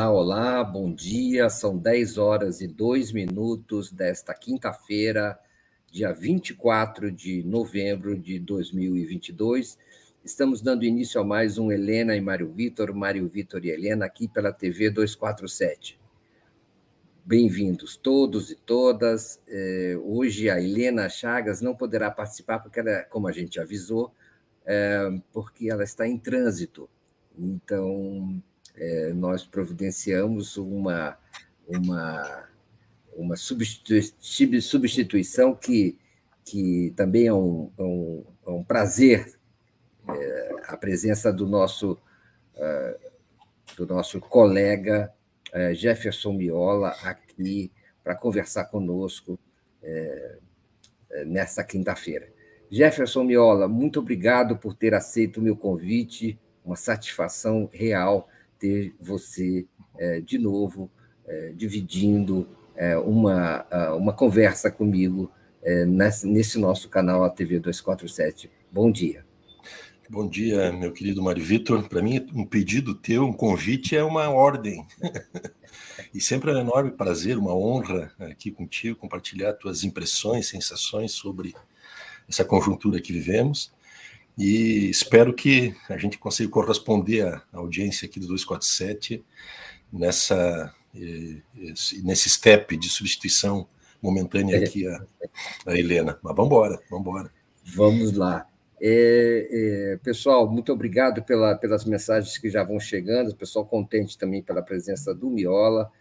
olá, olá, bom dia. São 10 horas e 2 minutos desta quinta-feira, dia 24 de novembro de 2022. Estamos dando início a mais um Helena e Mário Vitor, Mário Vitor e Helena, aqui pela TV 247. Bem-vindos todos e todas. É, hoje a Helena Chagas não poderá participar, porque ela, como a gente avisou, é, porque ela está em trânsito. Então, é, nós providenciamos uma, uma, uma substituição que, que também é um, é um, é um prazer é, a presença do nosso, uh, do nosso colega Jefferson Miola aqui para conversar conosco uh, nessa quinta-feira. Jefferson Miola, muito obrigado por ter aceito o meu convite, uma satisfação real ter você é, de novo é, dividindo é, uma, uma conversa comigo nesse, nesse nosso canal a TV 247. Bom dia. Bom dia, meu querido Mário Vitor. Para mim, um pedido teu, um convite é uma ordem. e sempre é um enorme prazer, uma honra aqui contigo compartilhar tuas impressões, sensações sobre essa conjuntura que vivemos. E espero que a gente consiga corresponder à audiência aqui do 247 nessa, nesse step de substituição momentânea é. aqui a, a Helena. Mas vamos embora, vamos embora. Vamos lá. É, é, pessoal, muito obrigado pela, pelas mensagens que já vão chegando, pessoal contente também pela presença do Miola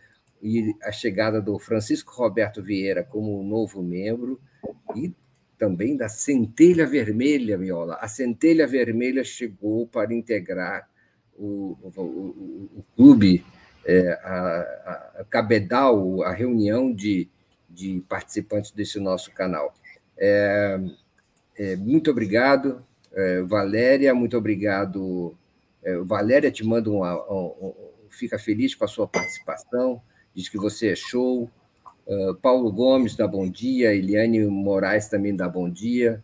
e a chegada do Francisco Roberto Vieira como novo membro e também da Centelha Vermelha, Miola. A Centelha Vermelha chegou para integrar o, o, o, o clube, é, a, a, Cabedal, a reunião de, de participantes desse nosso canal. É, é, muito obrigado, é, Valéria, muito obrigado. É, Valéria te manda um, um, um, fica feliz com a sua participação, diz que você é show. Uh, Paulo Gomes dá bom dia, Eliane Moraes também dá bom dia.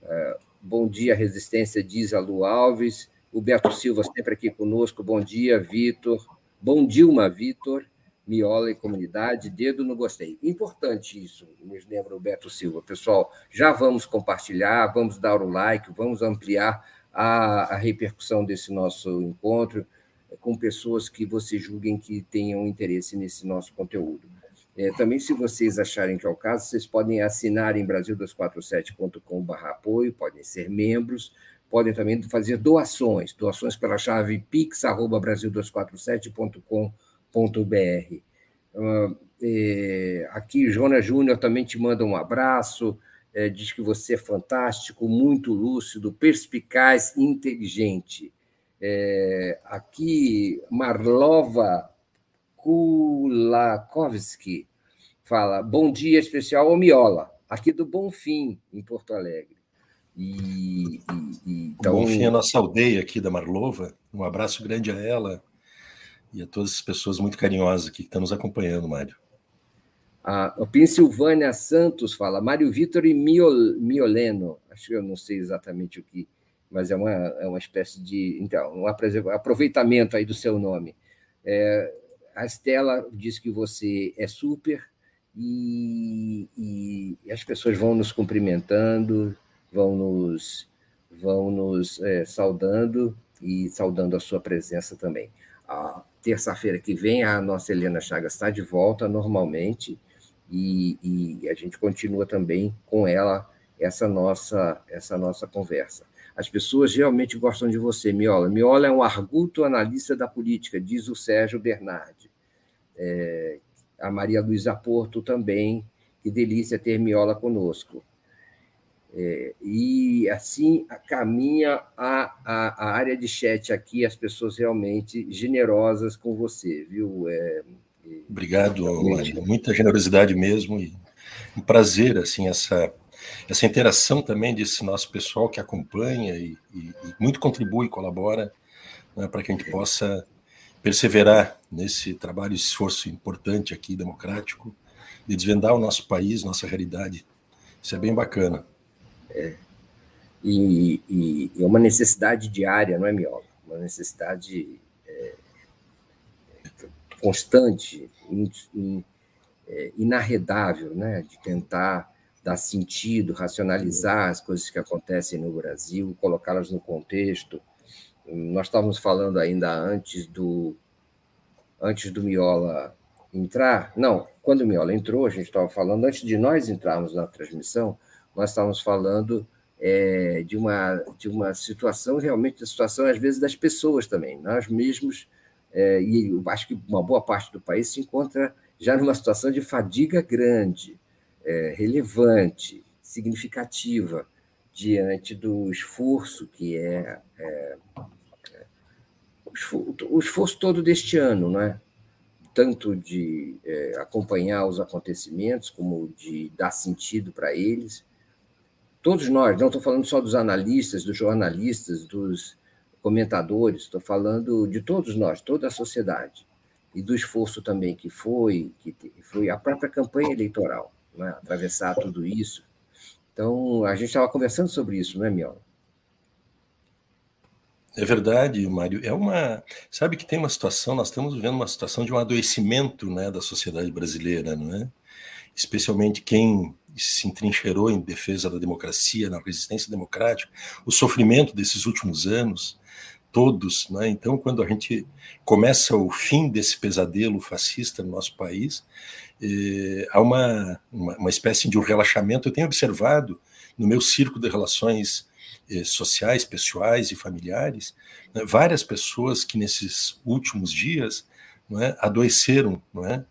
Uh, bom dia, Resistência, diz a Lu Alves. O Beto Silva sempre aqui conosco. Bom dia, Vitor. Bom Dilma, Vitor. Miola e comunidade, dedo no gostei. Importante isso, nos lembra o Beto Silva. Pessoal, já vamos compartilhar, vamos dar o like, vamos ampliar a, a repercussão desse nosso encontro com pessoas que vocês julguem que tenham interesse nesse nosso conteúdo. É, também, se vocês acharem que é o caso, vocês podem assinar em brasil247.com.br apoio, podem ser membros, podem também fazer doações, doações pela chave pix.brasil247.com.br. Uh, é, aqui, Jonas Júnior também te manda um abraço, é, diz que você é fantástico, muito lúcido, perspicaz, inteligente. É, aqui, Marlova Kulakovski fala: Bom dia especial ao Miola, aqui do Bonfim, em Porto Alegre. E, e, e então... Bonfim é a nossa aldeia aqui da Marlova. Um abraço grande a ela e a todas as pessoas muito carinhosas aqui que estão nos acompanhando, Mário. A, a Pensilvânia Santos fala Mário Vitor e Miol, Mioleno. Acho que eu não sei exatamente o que, mas é uma, é uma espécie de. Então, um aproveitamento aí do seu nome. É, a Estela diz que você é super e, e, as pessoas vão nos cumprimentando, vão nos, vão nos é, saudando e saudando a sua presença também. A terça-feira que vem, a nossa Helena Chagas está de volta normalmente e, e a gente continua também com ela essa nossa, essa nossa conversa. As pessoas realmente gostam de você, Miola. Miola é um arguto analista da política, diz o Sérgio Bernardi. É, a Maria Luísa Porto também, que delícia ter Miola conosco. É, e assim caminha a, a, a, área de chat aqui, as pessoas realmente generosas com você, viu? É, Obrigado, Maria. Muita generosidade mesmo e um prazer assim essa essa interação também desse nosso pessoal que acompanha e, e, e muito contribui, colabora né, para que a gente possa perseverar nesse trabalho, e esforço importante aqui, democrático, de desvendar o nosso país, nossa realidade. Isso é bem bacana. É. E, e, é uma necessidade diária, não é, Miola? Uma necessidade. É, constante, in, in, é, inarredável, né, de tentar dar sentido, racionalizar as coisas que acontecem no Brasil, colocá-las no contexto. Nós estávamos falando ainda antes do antes do Miola entrar, não, quando o Miola entrou, a gente estava falando antes de nós entrarmos na transmissão, nós estávamos falando é, de uma de uma situação realmente da situação às vezes das pessoas também, nós mesmos é, e eu acho que uma boa parte do país se encontra já numa situação de fadiga grande, é, relevante, significativa, diante do esforço que é, é, o esforço todo deste ano, não é? tanto de é, acompanhar os acontecimentos, como de dar sentido para eles. Todos nós, não estou falando só dos analistas, dos jornalistas, dos comentadores, estou falando de todos nós, toda a sociedade, e do esforço também que foi, que foi a própria campanha eleitoral, né? atravessar tudo isso. Então, a gente estava conversando sobre isso, não é, Miel? É verdade, Mário. É uma. Sabe que tem uma situação, nós estamos vivendo uma situação de um adoecimento né, da sociedade brasileira, não é? Especialmente quem se entrincheirou em defesa da democracia, na resistência democrática, o sofrimento desses últimos anos, todos. Né? Então, quando a gente começa o fim desse pesadelo fascista no nosso país, eh, há uma, uma, uma, espécie de um relaxamento. Eu tenho observado no meu círculo de relações eh, sociais, pessoais e familiares, né, várias pessoas que nesses últimos dias não é, adoeceram, não é?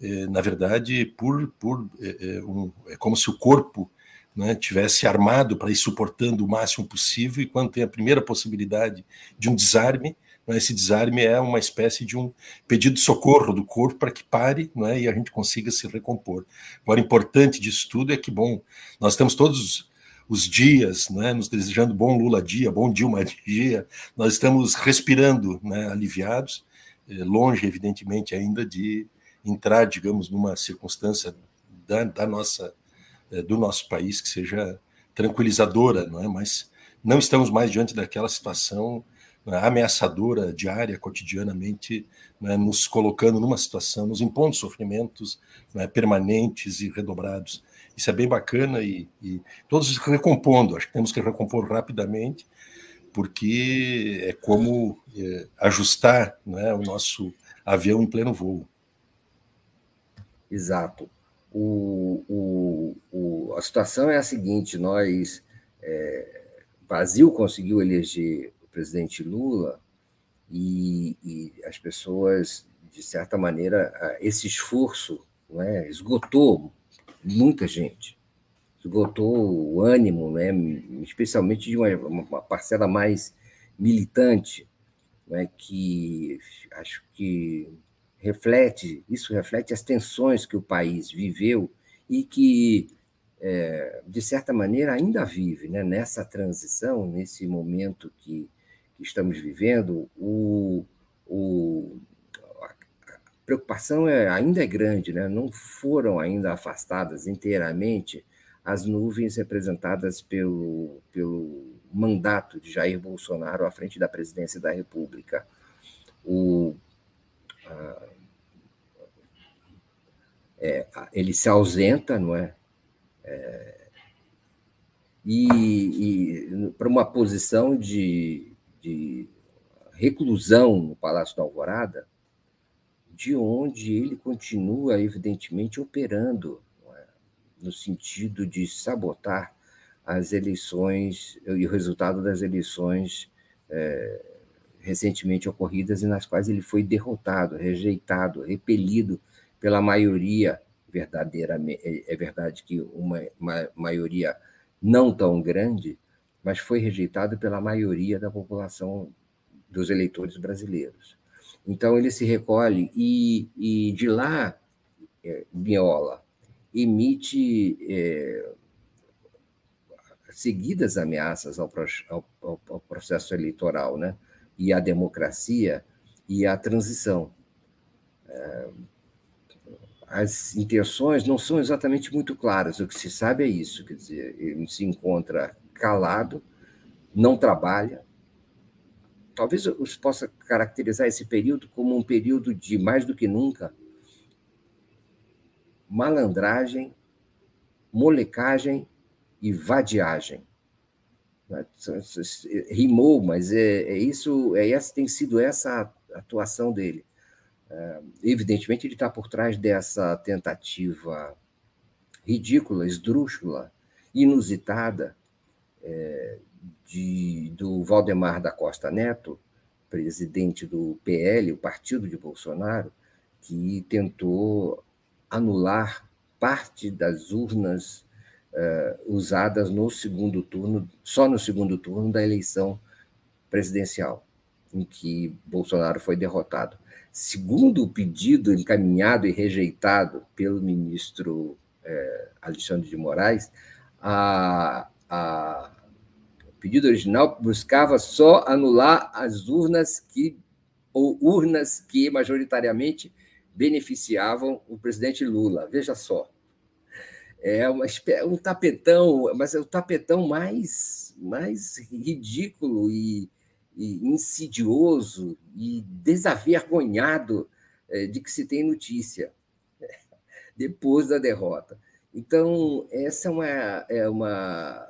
Eh, na verdade, por, por eh, eh, um, é como se o corpo né, tivesse armado para ir suportando o máximo possível, e quando tem a primeira possibilidade de um desarme, esse desarme é uma espécie de um pedido de socorro do corpo para que pare né, e a gente consiga se recompor. Agora, importante disso tudo é que, bom, nós estamos todos os dias, né, nos desejando bom Lula dia, bom Dilma dia, nós estamos respirando né, aliviados, eh, longe, evidentemente, ainda de entrar, digamos, numa circunstância da, da nossa é, do nosso país que seja tranquilizadora, não é? Mas não estamos mais diante daquela situação? Ameaçadora, diária, cotidianamente, é? nos colocando numa situação, nos impondo sofrimentos é? permanentes e redobrados. Isso é bem bacana e, e todos recompondo. Acho que temos que recompor rapidamente, porque é como é, ajustar é, o nosso avião em pleno voo. Exato. O, o, o, a situação é a seguinte: nós, é, Brasil conseguiu eleger presidente Lula e, e, as pessoas, de certa maneira, esse esforço é, esgotou muita gente, esgotou o ânimo, né, especialmente de uma, uma parcela mais militante, né, que acho que reflete, isso reflete as tensões que o país viveu e que, é, de certa maneira, ainda vive né? nessa transição, nesse momento que, que estamos vivendo, o, o, a preocupação é, ainda é grande, né? não foram ainda afastadas inteiramente as nuvens representadas pelo, pelo mandato de Jair Bolsonaro à frente da presidência da República. O, é, ele se ausenta, não é? é e, e para uma posição de, de reclusão no Palácio da Alvorada, de onde ele continua, evidentemente, operando, é? no sentido de sabotar as eleições e o resultado das eleições é, recentemente ocorridas e nas quais ele foi derrotado, rejeitado, repelido pela maioria verdadeiramente. É, é verdade que uma, uma maioria não tão grande, mas foi rejeitado pela maioria da população dos eleitores brasileiros. Então ele se recolhe e, e de lá é, Biola emite é, seguidas ameaças ao, ao, ao, processo eleitoral, né? E à democracia e à transição. É, as intenções não são exatamente muito claras. O que se sabe é isso, quer dizer, ele se encontra calado, não trabalha, talvez eu possa caracterizar esse período como um período de, mais do que nunca, malandragem, molecagem e vadiagem. Rimou, mas é, é isso, é essa tem sido essa atuação dele. É, evidentemente, ele está por trás dessa tentativa ridícula, esdrúxula, inusitada é, de, do Valdemar da Costa Neto, presidente do PL, o partido de Bolsonaro, que tentou anular parte das urnas uh, usadas no segundo turno, só no segundo turno da eleição presidencial, em que Bolsonaro foi derrotado. Segundo o pedido encaminhado e rejeitado pelo ministro eh, Alexandre de Moraes, a, a, o pedido original buscava só anular as urnas que ou urnas que majoritariamente beneficiavam o presidente Lula. Veja só. É uma, um tapetão, mas é o tapetão mais, mais ridículo e, e insidioso e desavergonhado é, de que se tem notícia depois da derrota. Então, essa é uma, é uma.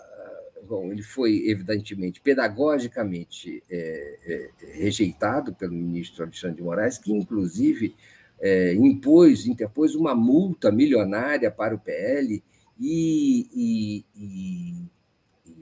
Bom, ele foi, evidentemente, pedagogicamente é, é, rejeitado pelo ministro Alexandre de Moraes, que, inclusive, é, impôs, interpôs uma multa milionária para o PL e, e, e, e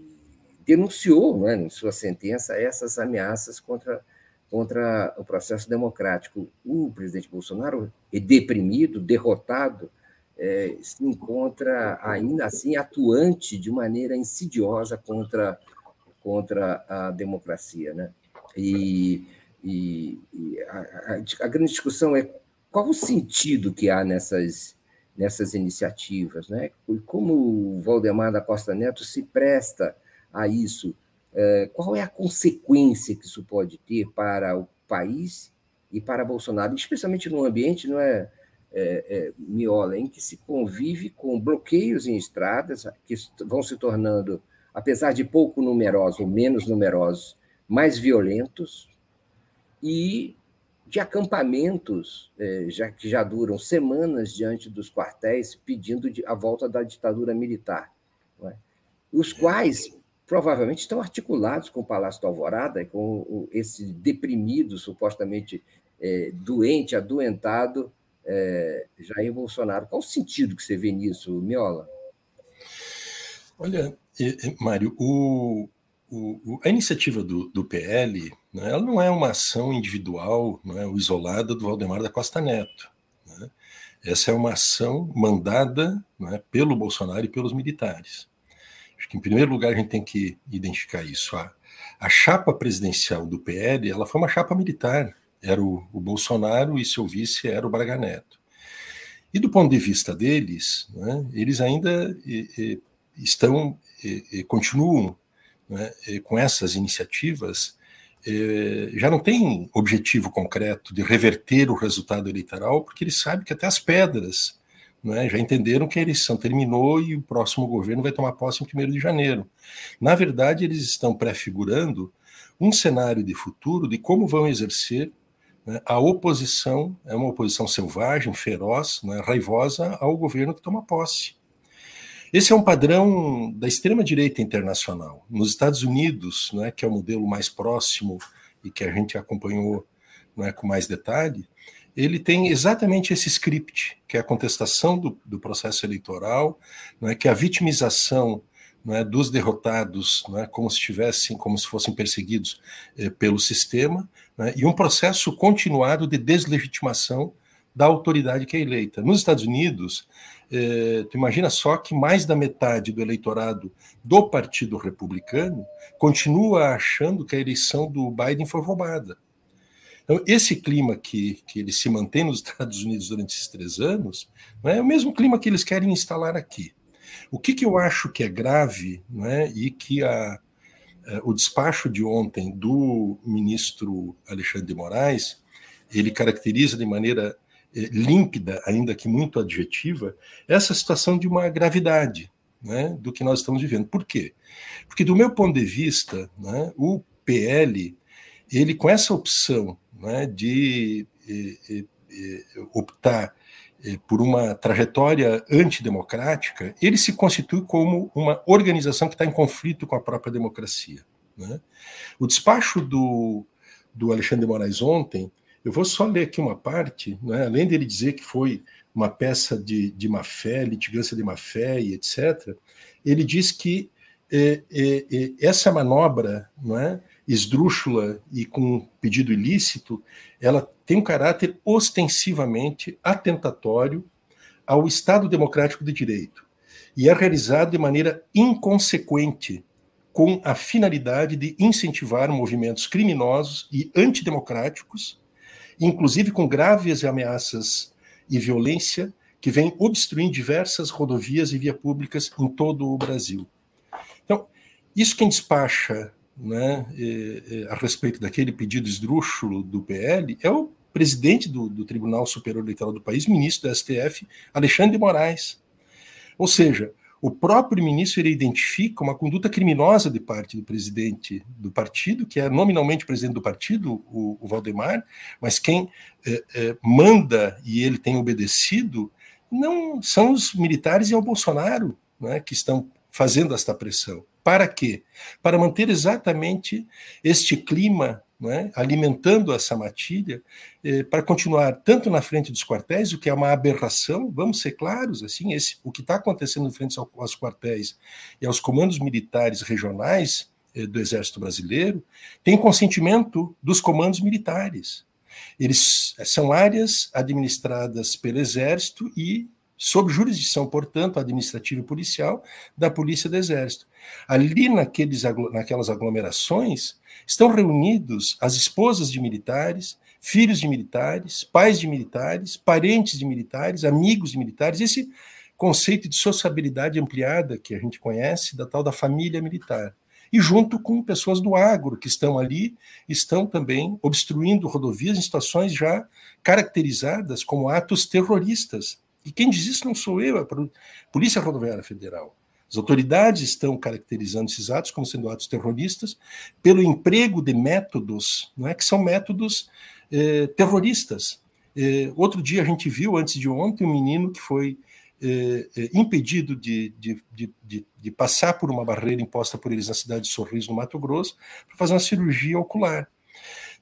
denunciou, né, em sua sentença, essas ameaças contra, contra o processo democrático. O presidente Bolsonaro, deprimido, derrotado, é, se encontra ainda assim atuante de maneira insidiosa contra, contra a democracia. Né? E, e, e a, a, a, grande discussão é qual o sentido que há nessas, nessas iniciativas, né? E como o Valdemar da Costa Neto se presta a isso? É, qual é a consequência que isso pode ter para o país e para Bolsonaro, especialmente no ambiente, não é, é, é Miola, em que se convive com bloqueios em estradas que vão se tornando, apesar de pouco numerosos, ou menos numerosos, mais violentos, e de acampamentos é, já, que já duram semanas diante dos quartéis pedindo a volta da ditadura militar, é? os quais provavelmente estão articulados com o Palácio da Alvorada, com esse deprimido, supostamente é, doente, adoentado é, Jair Bolsonaro. Qual o sentido que você vê nisso, Miola? Olha, Mário, o, o, a iniciativa do, do PL né, ela não é uma ação individual, não é, isolada do Valdemar da Costa Neto. Né? Essa é uma ação mandada né, pelo Bolsonaro e pelos militares. Acho que, em primeiro lugar, a gente tem que identificar isso. A, a chapa presidencial do PL ela foi uma chapa militar. Era o, o Bolsonaro e seu vice era o Braga Neto. E do ponto de vista deles, né, eles ainda e, e, estão e, continuam né, com essas iniciativas, já não tem objetivo concreto de reverter o resultado eleitoral, porque eles sabem que até as pedras né, já entenderam que a eleição terminou e o próximo governo vai tomar posse em 1 de janeiro. Na verdade, eles estão prefigurando um cenário de futuro de como vão exercer a oposição, é uma oposição selvagem, feroz, né, raivosa ao governo que toma posse. Esse é um padrão da extrema-direita internacional. Nos Estados Unidos, né, que é o modelo mais próximo e que a gente acompanhou né, com mais detalhe, ele tem exatamente esse script, que é a contestação do, do processo eleitoral, né, que é a vitimização né, dos derrotados, né, como se estivessem, como se fossem perseguidos eh, pelo sistema, né, e um processo continuado de deslegitimação da autoridade que é eleita. Nos Estados Unidos, é, tu imagina só que mais da metade do eleitorado do Partido Republicano continua achando que a eleição do Biden foi roubada. Então, esse clima que, que ele se mantém nos Estados Unidos durante esses três anos não é o mesmo clima que eles querem instalar aqui. O que, que eu acho que é grave não é, e que a, a, o despacho de ontem do ministro Alexandre de Moraes ele caracteriza de maneira eh, límpida, ainda que muito adjetiva, essa situação de uma gravidade né, do que nós estamos vivendo. Por quê? Porque, do meu ponto de vista, né, o PL ele com essa opção né, de optar por uma trajetória antidemocrática, ele se constitui como uma organização que está em conflito com a própria democracia. Né? O despacho do, do Alexandre de Moraes ontem, eu vou só ler aqui uma parte, né? além dele dizer que foi uma peça de, de má fé, litigância de má fé e etc., ele diz que é, é, essa manobra não é, esdrúxula e com pedido ilícito, ela tem um caráter ostensivamente atentatório ao Estado democrático de direito e é realizado de maneira inconsequente com a finalidade de incentivar movimentos criminosos e antidemocráticos, inclusive com graves ameaças e violência que vêm obstruindo diversas rodovias e vias públicas em todo o Brasil. Então, isso quem despacha né, a respeito daquele pedido esdrúxulo do PL é o presidente do, do Tribunal Superior Eleitoral do país, ministro do STF, Alexandre de Moraes. Ou seja, o próprio ministro ele identifica uma conduta criminosa de parte do presidente do partido, que é nominalmente presidente do partido, o, o Valdemar, mas quem é, é, manda e ele tem obedecido não são os militares e é o Bolsonaro né, que estão fazendo esta pressão. Para quê? Para manter exatamente este clima é? alimentando essa matilha, eh, para continuar tanto na frente dos quartéis, o que é uma aberração, vamos ser claros, assim, esse, o que está acontecendo frente aos, aos quartéis e aos comandos militares regionais eh, do Exército Brasileiro, tem consentimento dos comandos militares. Eles são áreas administradas pelo Exército e sob jurisdição, portanto, administrativa e policial da Polícia do Exército. Ali naqueles, naquelas aglomerações estão reunidos as esposas de militares, filhos de militares, pais de militares, parentes de militares, amigos de militares, esse conceito de sociabilidade ampliada que a gente conhece, da tal da família militar. E junto com pessoas do agro que estão ali, estão também obstruindo rodovias em situações já caracterizadas como atos terroristas e quem diz isso não sou eu, é a Polícia Rodoviária Federal. As autoridades estão caracterizando esses atos como sendo atos terroristas pelo emprego de métodos, não é que são métodos eh, terroristas. Eh, outro dia a gente viu, antes de ontem, um menino que foi eh, eh impedido de, de, de, de, passar por uma barreira imposta por eles na cidade de Sorriso, no Mato Grosso, para fazer uma cirurgia ocular.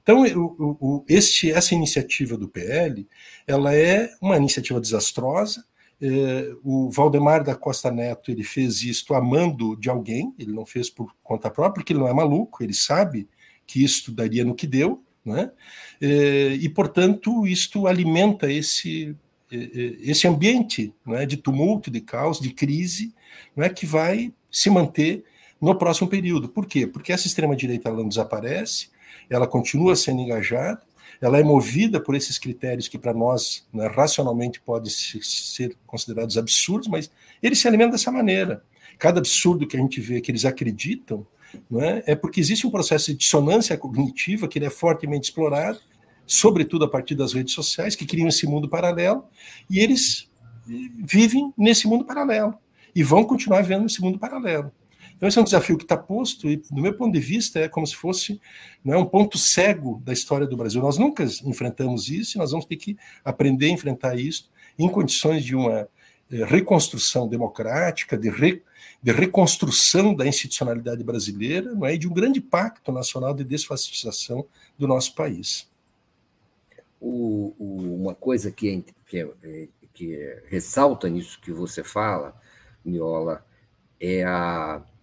Então, o, o, este, essa iniciativa do PL, ela é uma iniciativa desastrosa. É, o Valdemar da Costa Neto ele fez isto amando de alguém, ele não fez por conta própria, porque ele não é maluco, ele sabe que isto daria no que deu, né? É, e portanto isto alimenta esse é, esse ambiente né, de tumulto, de caos, de crise, né, que vai se manter no próximo período. Por quê? Porque essa extrema-direita não desaparece, ela continua sendo engajada, ela é movida por esses critérios que para nós né, racionalmente podem ser considerados absurdos, mas eles se alimentam dessa maneira. Cada absurdo que a gente vê que eles acreditam não é, é porque existe um processo de dissonância cognitiva que é fortemente explorado, sobretudo a partir das redes sociais, que criam esse mundo paralelo, e eles vivem nesse mundo paralelo e vão continuar vendo esse mundo paralelo. Então, esse é um desafio que está posto, e, do meu ponto de vista, é como se fosse não é, um ponto cego da história do Brasil. Nós nunca enfrentamos isso e nós vamos ter que aprender a enfrentar isso em condições de uma eh, reconstrução democrática, de, re, de reconstrução da institucionalidade brasileira não é, e de um grande pacto nacional de desfascistização do nosso país. O, o, uma coisa que, é, que, é, que ressalta nisso que você fala, Miola, é a é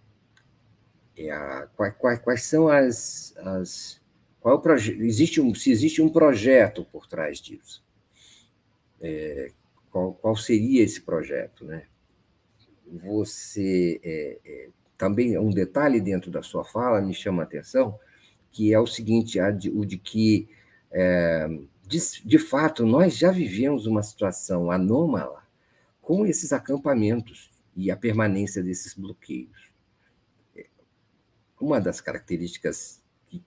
a, quais, quais, são as, as qual é o projeto? Existe um, se existe um projeto por trás disso, é, qual, qual seria esse projeto, né? Você é, é, também um detalhe dentro da sua fala me chama a atenção, que é o seguinte, de, o de que é, de, de fato nós já vivemos uma situação anômala com esses acampamentos e a permanência desses bloqueios uma das características que,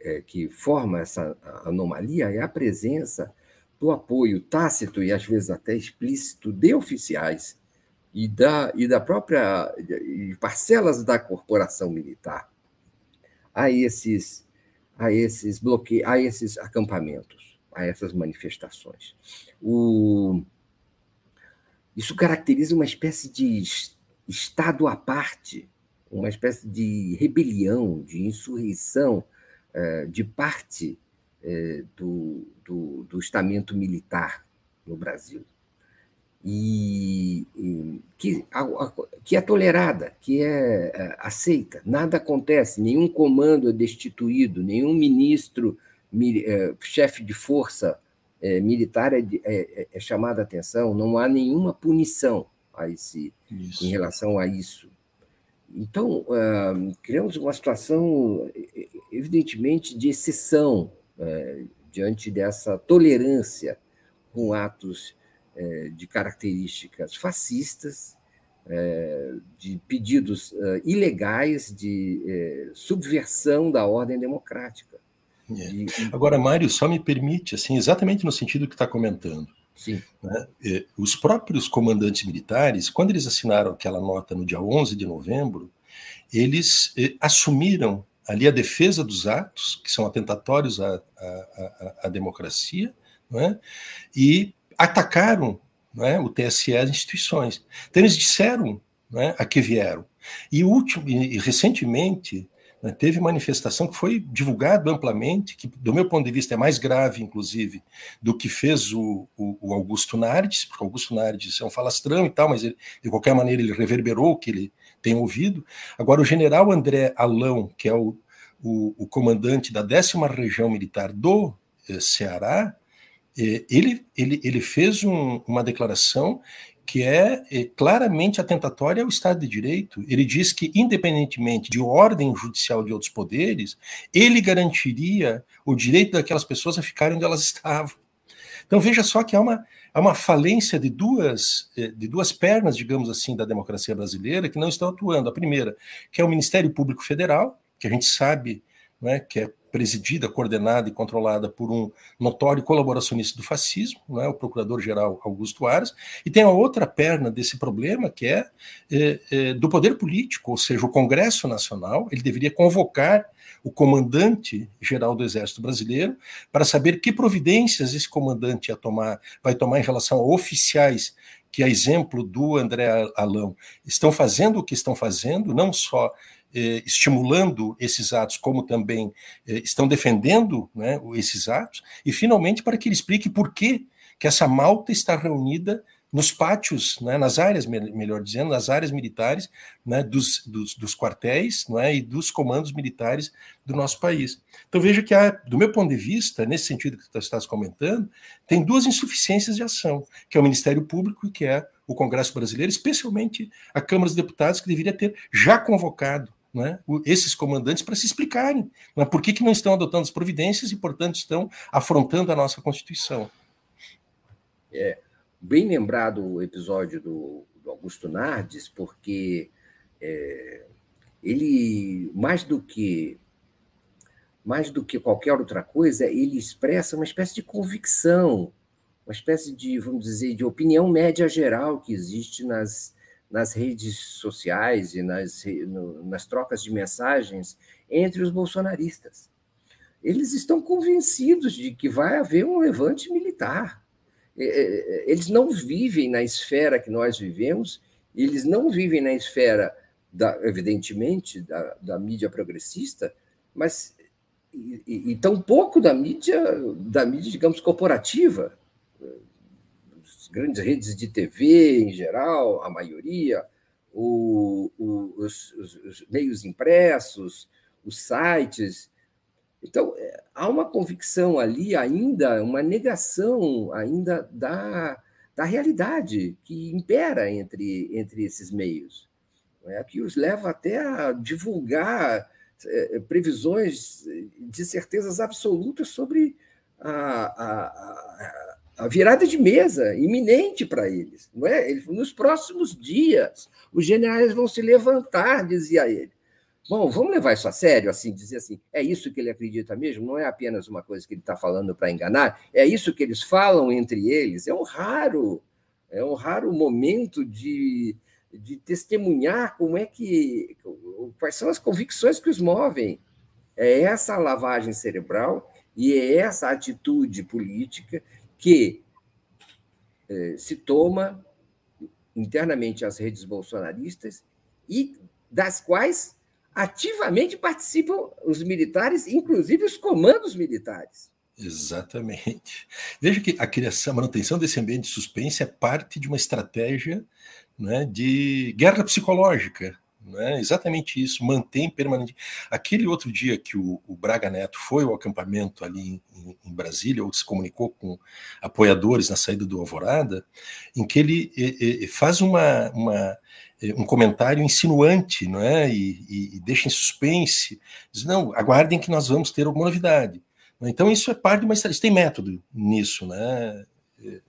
é, que forma essa anomalia é a presença do apoio tácito e às vezes até explícito de oficiais e da, e da própria e parcelas da corporação militar a esses a esses bloqueios, a esses acampamentos, a essas manifestações. O... Isso caracteriza uma espécie de estado à parte, uma espécie de rebelião, de insurreição eh, de parte eh, do, do, do estamento militar no Brasil. E, e que, que, é tolerada, que é, é aceita. Nada acontece, nenhum comando é destituído, nenhum ministro, é, chefe de força é, militar é, é, é, chamado a atenção, não há nenhuma punição a esse, em relação a isso. Então, uh, criamos uma situação, evidentemente, de exceção uh, diante dessa tolerância com atos uh, de características fascistas, de pedidos ilegais de subversão da ordem democrática. E, Agora, Mário, só me permite, assim, exatamente no sentido que está comentando. Sim. Né? Os próprios comandantes militares, quando eles assinaram aquela nota no dia 11 de novembro, eles eh, assumiram ali a defesa dos atos, que são atentatórios à, à, à, democracia, é? e atacaram é, o TSE as instituições. Então, eles disseram é, a que vieram. E, e recentemente, né, teve manifestação que foi divulgada amplamente, que, do meu ponto de vista, é mais grave, inclusive, do que fez o, o, o Augusto Nardes, porque Augusto Nardes é um falastrão e tal, mas ele, de qualquer maneira ele reverberou o que ele tem ouvido. Agora, o general André Alão, que é o, o, o comandante da décima região militar do eh, Ceará, eh, ele, ele, ele fez um, uma declaração que é, é, claramente atentatória ao Estado de Direito. Ele diz que, independentemente de ordem judicial de outros poderes, ele garantiria o direito daquelas pessoas a ficarem onde elas estavam. Então veja só que há uma, há uma falência de duas, é, de duas pernas, digamos assim, da democracia brasileira que não estão atuando. A primeira, que é o Ministério Público Federal, que a gente sabe né, que é presidida, coordenada e controlada por um notório colaboracionista do fascismo, né, o procurador-geral Augusto Aras, e tem a outra perna desse problema, que é, é, é, do poder político, ou seja, o Congresso Nacional, ele deveria convocar o comandante-geral do Exército Brasileiro para saber que providências esse comandante tomar, vai tomar em relação a oficiais que, a exemplo do André Alão, estão fazendo o que estão fazendo, não só eh, estimulando esses atos, como também eh, estão defendendo né, esses atos, e finalmente para que ele explique por que, que essa malta está reunida nos pátios, né, nas áreas, melhor dizendo, nas áreas militares né, dos, dos, dos, quartéis né, e dos comandos militares do nosso país. Então veja que, há, do meu ponto de vista, nesse sentido que tu estás comentando, tem duas insuficiências de ação, que é o Ministério Público e que é o Congresso Brasileiro, especialmente a Câmara dos Deputados, que deveria ter já convocado né, esses comandantes para se explicarem né, por que, que não estão adotando as providências e, portanto, estão afrontando a nossa Constituição. É, bem lembrado o episódio do, do Augusto Nardes, porque é, ele, mais do que mais do que qualquer outra coisa, ele expressa uma espécie de convicção, uma espécie de, vamos dizer, de opinião média geral que existe nas, nas redes sociais e nas, no, nas trocas de mensagens entre os bolsonaristas. Eles estão convencidos de que vai haver um levante militar. Eles não vivem na esfera que nós vivemos, eles não vivem na esfera, da, evidentemente, da, da mídia progressista, mas e, e, e tão pouco da mídia, da mídia, digamos, corporativa, grandes redes de TV em geral, a maioria, o, o, os, os, meios impressos, os sites. Então, é, há uma convicção ali ainda, uma negação ainda da, da realidade que impera entre, entre esses meios, é? que os leva até a divulgar é, previsões de certezas absolutas sobre a, a, a a virada de mesa iminente para eles. Não é? Nos próximos dias, os generais vão se levantar, dizia ele. Bom, vamos levar isso a sério, assim, dizer assim, é isso que ele acredita mesmo? Não é apenas uma coisa que ele está falando para enganar, é isso que eles falam entre eles. É um raro, é um raro momento de, de testemunhar como é que, quais são as convicções que os movem. É essa lavagem cerebral e é essa atitude política que eh, se toma internamente as redes bolsonaristas e das quais ativamente participam os militares, inclusive os comandos militares. Exatamente. Veja que a criação, a manutenção desse ambiente de suspense é parte de uma estratégia né, de guerra psicológica. Né? Exatamente isso, mantém permanente. Aquele outro dia que o, o Braga Neto foi ao acampamento ali em, em, Brasília, ou se comunicou com apoiadores na saída do Alvorada, em que ele faz uma, uma, um comentário insinuante não é? e, e, e deixa em suspense, diz, não, aguardem que nós vamos ter alguma novidade. Então isso é parte de uma estratégia, tem método nisso, né?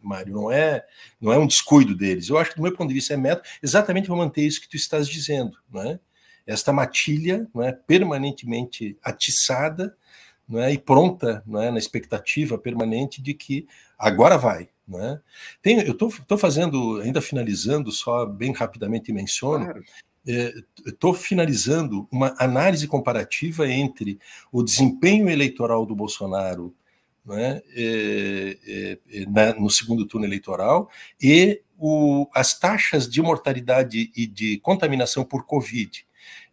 Mário, não é, não é um descuido deles. Eu acho que, do meu ponto de vista, é método exatamente para manter isso que tu estás dizendo, não é? Esta matilha não é, permanentemente atiçada não é, e pronta não é, na expectativa permanente de que agora vai. Não é? Tem, eu estou fazendo, ainda finalizando, só bem rapidamente menciono, claro. estou é, finalizando uma análise comparativa entre o desempenho eleitoral do Bolsonaro né, é, é, é, na, no segundo turno eleitoral e o, as taxas de mortalidade e de contaminação por Covid.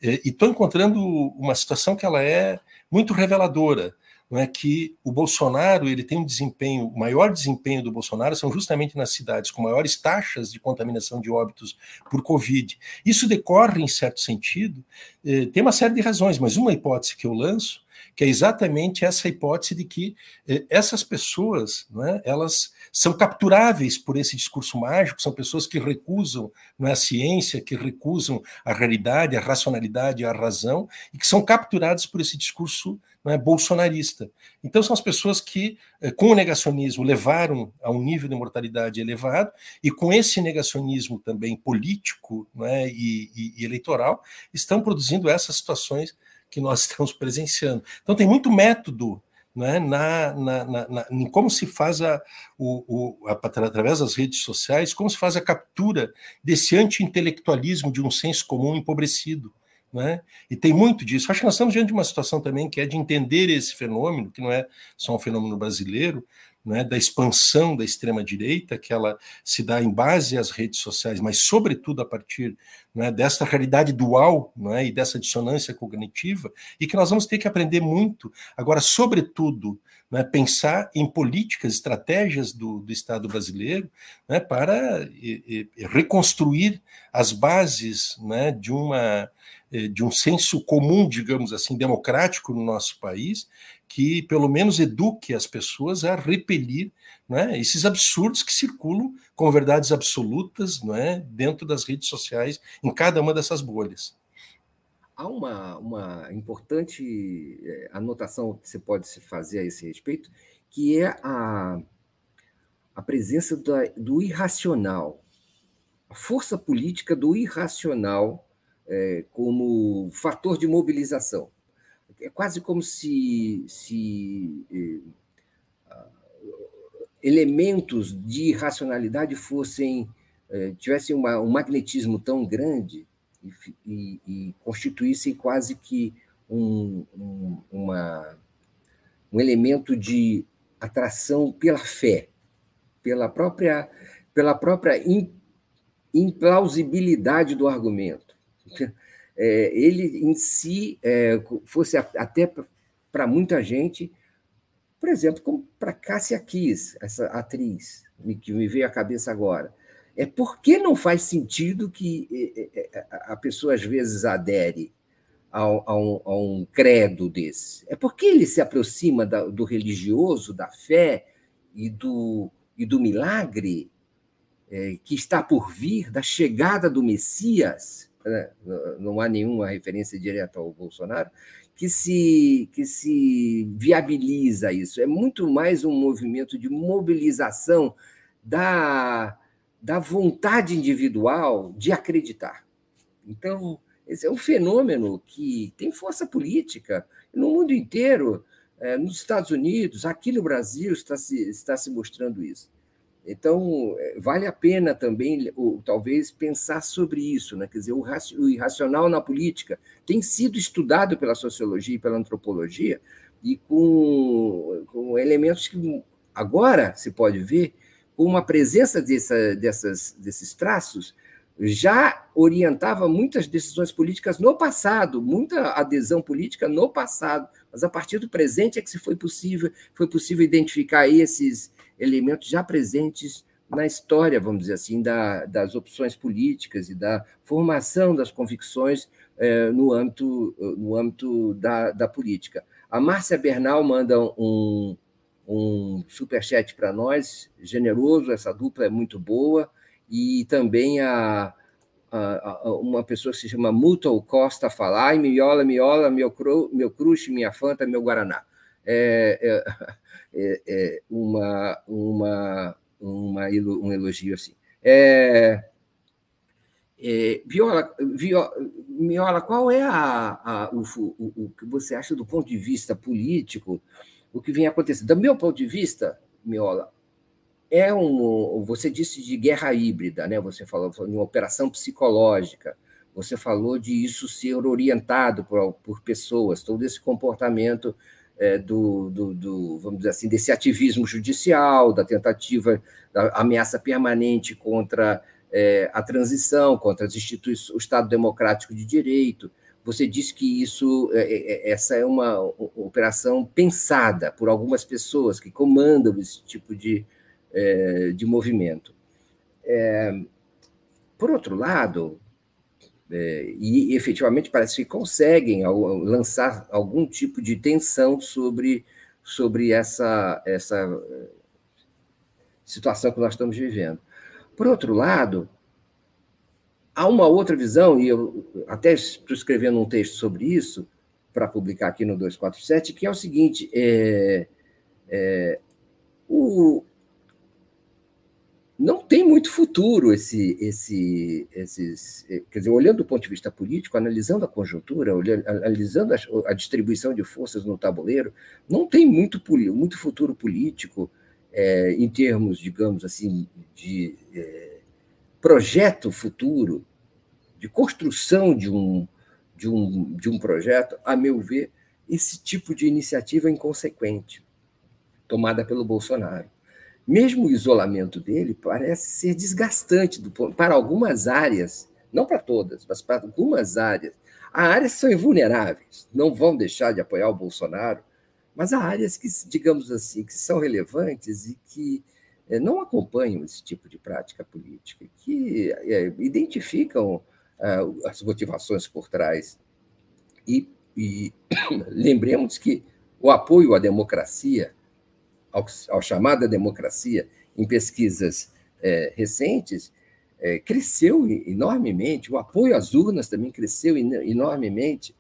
E estou encontrando uma situação que ela é muito reveladora não é que o Bolsonaro ele tem um desempenho, o maior desempenho do Bolsonaro são justamente nas cidades com maiores taxas de contaminação de óbitos por Covid. Isso decorre, em certo sentido, eh, tem uma série de razões, mas uma hipótese que eu lanço que é exatamente essa hipótese de que eh, essas pessoas, não é, elas são capturáveis por esse discurso mágico, são pessoas que recusam não é, a ciência, que recusam a realidade, a racionalidade, a razão, e que são capturadas por esse discurso não é, bolsonarista. Então, são as pessoas que, eh, com o negacionismo, levaram a um nível de mortalidade elevado, e com esse negacionismo também político não é, e, e, e eleitoral, estão produzindo essas situações que nós estamos presenciando. Então, tem muito método né, na, na, na, em como se faz a, o, o, a, através das redes sociais, como se faz a captura desse anti-intelectualismo de um senso comum empobrecido. Né? E tem muito disso. Acho que nós estamos diante de uma situação também que é de entender esse fenômeno, que não é só um fenômeno brasileiro, né, da expansão da extrema-direita, que ela se dá em base às redes sociais, mas, sobretudo, a partir né, dessa realidade dual né, e dessa dissonância cognitiva, e que nós vamos ter que aprender muito. Agora, sobretudo, né, pensar em políticas, estratégias do, do Estado brasileiro né, para e, e reconstruir as bases né, de uma eh, de um senso comum, digamos assim, democrático no nosso país, que pelo menos eduque as pessoas a repelir né, esses absurdos que circulam como verdades absolutas é, dentro das redes sociais, em cada uma dessas bolhas. Há uma, uma importante eh, anotação que você pode fazer a esse respeito, que é a, a presença do, do irracional, a força política do irracional é, como fator de mobilização é quase como se, se eh, elementos de racionalidade fossem eh, tivessem uma, um magnetismo tão grande e, e, e constituíssem quase que um, um, uma, um elemento de atração pela fé, pela própria, pela própria implausibilidade do argumento é, ele em si é, fosse até para muita gente, por exemplo, como para Cássia Kiss, essa atriz que me veio à cabeça agora. É por que não faz sentido que a pessoa às vezes adere a, a, um, a um, credo desse? É porque ele se aproxima da, do religioso, da fé e do, e do milagre é, que está por vir, da chegada do Messias né? não há nenhuma referência direta ao Bolsonaro, que se, que se viabiliza isso. É muito mais um movimento de mobilização da, da vontade individual de acreditar. Então, esse é um fenômeno que tem força política no mundo inteiro, é, nos Estados Unidos, aqui no Brasil está se, está se mostrando isso. Então, é, vale a pena também, ou, talvez, pensar sobre isso. Né? Quer dizer, o, o irracional na política tem sido estudado pela sociologia e pela antropologia, e com, com elementos que agora se pode ver com uma presença dessa, dessas, desses traços já orientava muitas decisões políticas no passado, muita adesão política no passado, mas a partir do presente é que se foi possível, foi possível identificar esses elementos já presentes na história, vamos dizer assim, da, das opções políticas e da formação das convicções eh, no âmbito, no âmbito da, da política. A Márcia Bernal manda um, um superchat para nós, generoso, essa dupla é muito boa e também a, a, a, uma pessoa que se chama Muto Costa falar, ai, miola, miola, meu, cru, meu crush, minha fanta, meu guaraná. É, é, é, é uma, uma, uma, um elogio assim. É, é, Viola, Viola, Miola, qual é a, a, o, o, o, que você acha do ponto de vista político, o que vem acontecendo? Do meu ponto de vista, Miola, é um. Você disse de guerra híbrida, né? Você falou de uma operação psicológica. Você falou de isso ser orientado por, por pessoas, todo esse comportamento é, do, do, do, vamos dizer assim, desse ativismo judicial, da tentativa, da ameaça permanente contra é, a transição, contra as instituições, o Estado democrático de direito. Você disse que isso, é, é, é essa é uma operação pensada por algumas pessoas que comandam esse tipo de, de movimento. Por outro lado, é, e efetivamente parece que conseguem lançar algum tipo de tensão sobre, sobre essa, essa é, situação que nós estamos vivendo. Por outro lado, há uma outra visão, e eu até estou escrevendo um texto sobre isso, para publicar aqui no 247, que é o seguinte: é, é, o, não tem muito futuro esse, esse, esses, eh, quer dizer, olhando do ponto de vista político, analisando a conjuntura, analisando a, a, distribuição de forças no tabuleiro, não tem muito, muito futuro político é, em termos, digamos assim, de é, projeto futuro, de construção de um, de, um, de um projeto, a meu ver, esse tipo de iniciativa é inconsequente, tomada pelo Bolsonaro mesmo o isolamento dele parece ser desgastante do, para algumas áreas, não para todas, mas para algumas áreas. Há áreas que são invulneráveis, não vão deixar de apoiar o Bolsonaro, mas há áreas que, digamos assim, que são relevantes e que é, não acompanham esse tipo de prática política, que é, identificam é, as motivações por trás. E, e lembremos que o apoio à democracia ao, ao chamada democracia em pesquisas é, recentes, é, cresceu enormemente, o apoio às urnas também cresceu enormemente.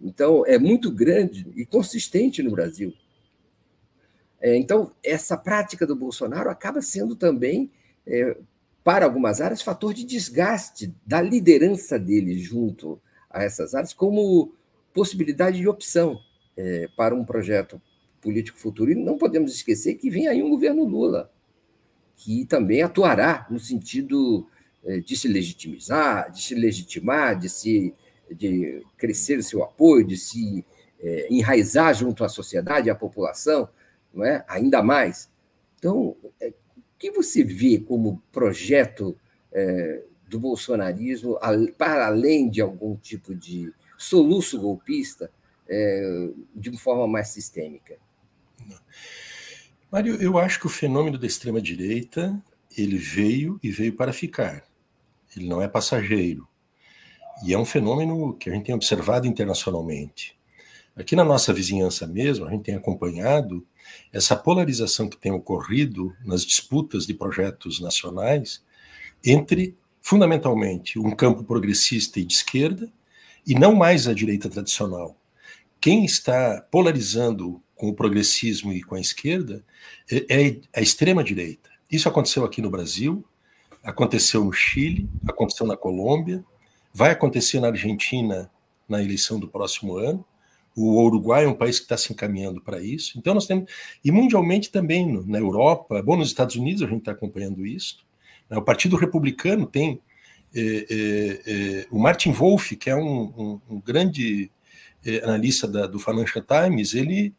Então, é muito grande e consistente no Brasil. É, então, essa prática do Bolsonaro acaba sendo também, é, para algumas áreas, fator de desgaste da liderança dele junto a essas áreas, como possibilidade de opção é, para um projeto político futuro. E não podemos esquecer que vem aí um governo Lula, que também atuará no sentido eh, de se legitimizar, de se legitimar, de se de crescer o seu apoio, de se é, enraizar junto à sociedade, à população, não é? Ainda mais. Então, é, o que você vê como projeto é, do bolsonarismo para além de algum tipo de soluço golpista de uma forma mais sistêmica? Mário, eu acho que o fenômeno da extrema-direita ele veio e veio para ficar. Ele não é passageiro. E é um fenômeno que a gente tem observado internacionalmente. Aqui na nossa vizinhança mesmo, a gente tem acompanhado essa polarização que tem ocorrido nas disputas de projetos nacionais entre, fundamentalmente, um campo progressista e de esquerda, e não mais a direita tradicional. Quem está polarizando com o progressismo e com a esquerda é, é a extrema-direita. Isso aconteceu aqui no Brasil, aconteceu no Chile, aconteceu na Colômbia, vai acontecer na Argentina na eleição do próximo ano, O Uruguai é um país que está se encaminhando para isso. Então, nós temos. E mundialmente também, na Europa, bom, nos Estados Unidos a gente está acompanhando isso. Né? O Partido Republicano tem. É, é, é, o Martin Wolf, que é um, um, um grande é, analista da, do Financial Times, ele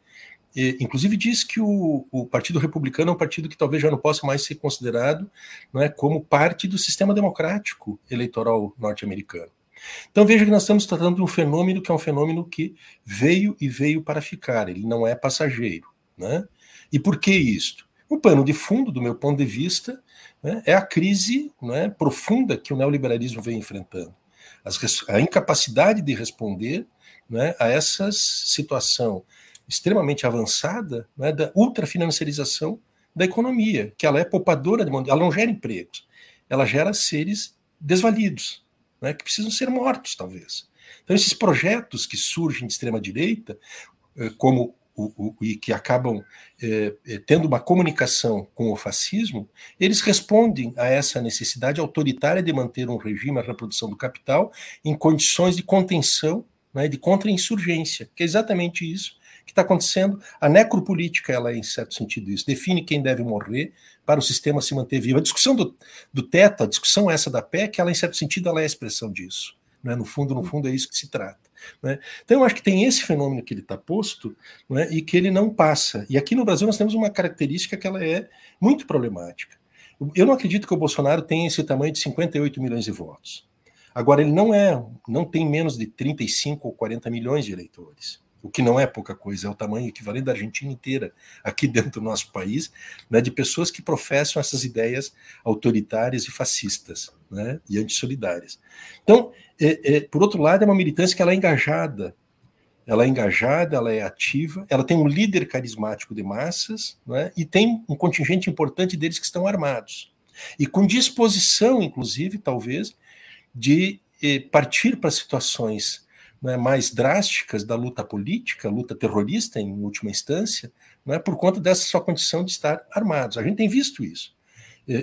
inclusive diz que o, o, Partido Republicano é um partido que talvez já não possa mais ser considerado não é, como parte do sistema democrático eleitoral norte-americano. Então veja que nós estamos tratando de um fenômeno que é um fenômeno que veio e veio para ficar, ele não é passageiro. Né? E por que isto? O pano de fundo, do meu ponto de vista, né, é a crise né, profunda que o neoliberalismo vem enfrentando. As, a incapacidade de responder né, a essa situação extremamente avançada né, da ultrafinanciarização da economia, que ela é poupadora de mão, ela não gera empregos, ela gera seres desvalidos, né, que precisam ser mortos, talvez. Então, esses projetos que surgem de extrema-direita, eh, como o, o, e que acabam é, tendo uma comunicação com o fascismo, eles respondem a essa necessidade autoritária de manter um regime, a reprodução do capital, em condições de contenção, né, de contra-insurgência, que é exatamente isso que está acontecendo. A necropolítica, ela é, em certo sentido, isso. Define quem deve morrer para o sistema se manter vivo. A discussão do, do teto, a discussão essa da PEC, ela, em certo sentido, ela é a expressão disso. Né? No fundo, no fundo, é isso que se trata. Né? Então, eu acho que tem esse fenômeno que ele está posto né? e que ele não passa. E aqui no Brasil nós temos uma característica que ela é muito problemática. Eu não acredito que o Bolsonaro tenha esse tamanho de 58 milhões de votos. Agora, ele não é, não tem menos de 35 ou 40 milhões de eleitores o que não é pouca coisa, é o tamanho equivalente da Argentina inteira, aqui dentro do nosso país, né, de pessoas que professam essas ideias autoritárias e fascistas né, e antissolidárias. Então, é, é, por outro lado, é uma militância que ela é engajada, ela é engajada, ela é ativa, ela tem um líder carismático de massas né, e tem um contingente importante deles que estão armados. E com disposição, inclusive, talvez, de eh, partir para situações né, mais drásticas da luta política, luta terrorista em última instância, né, por conta dessa sua condição de estar armados. A gente tem visto isso.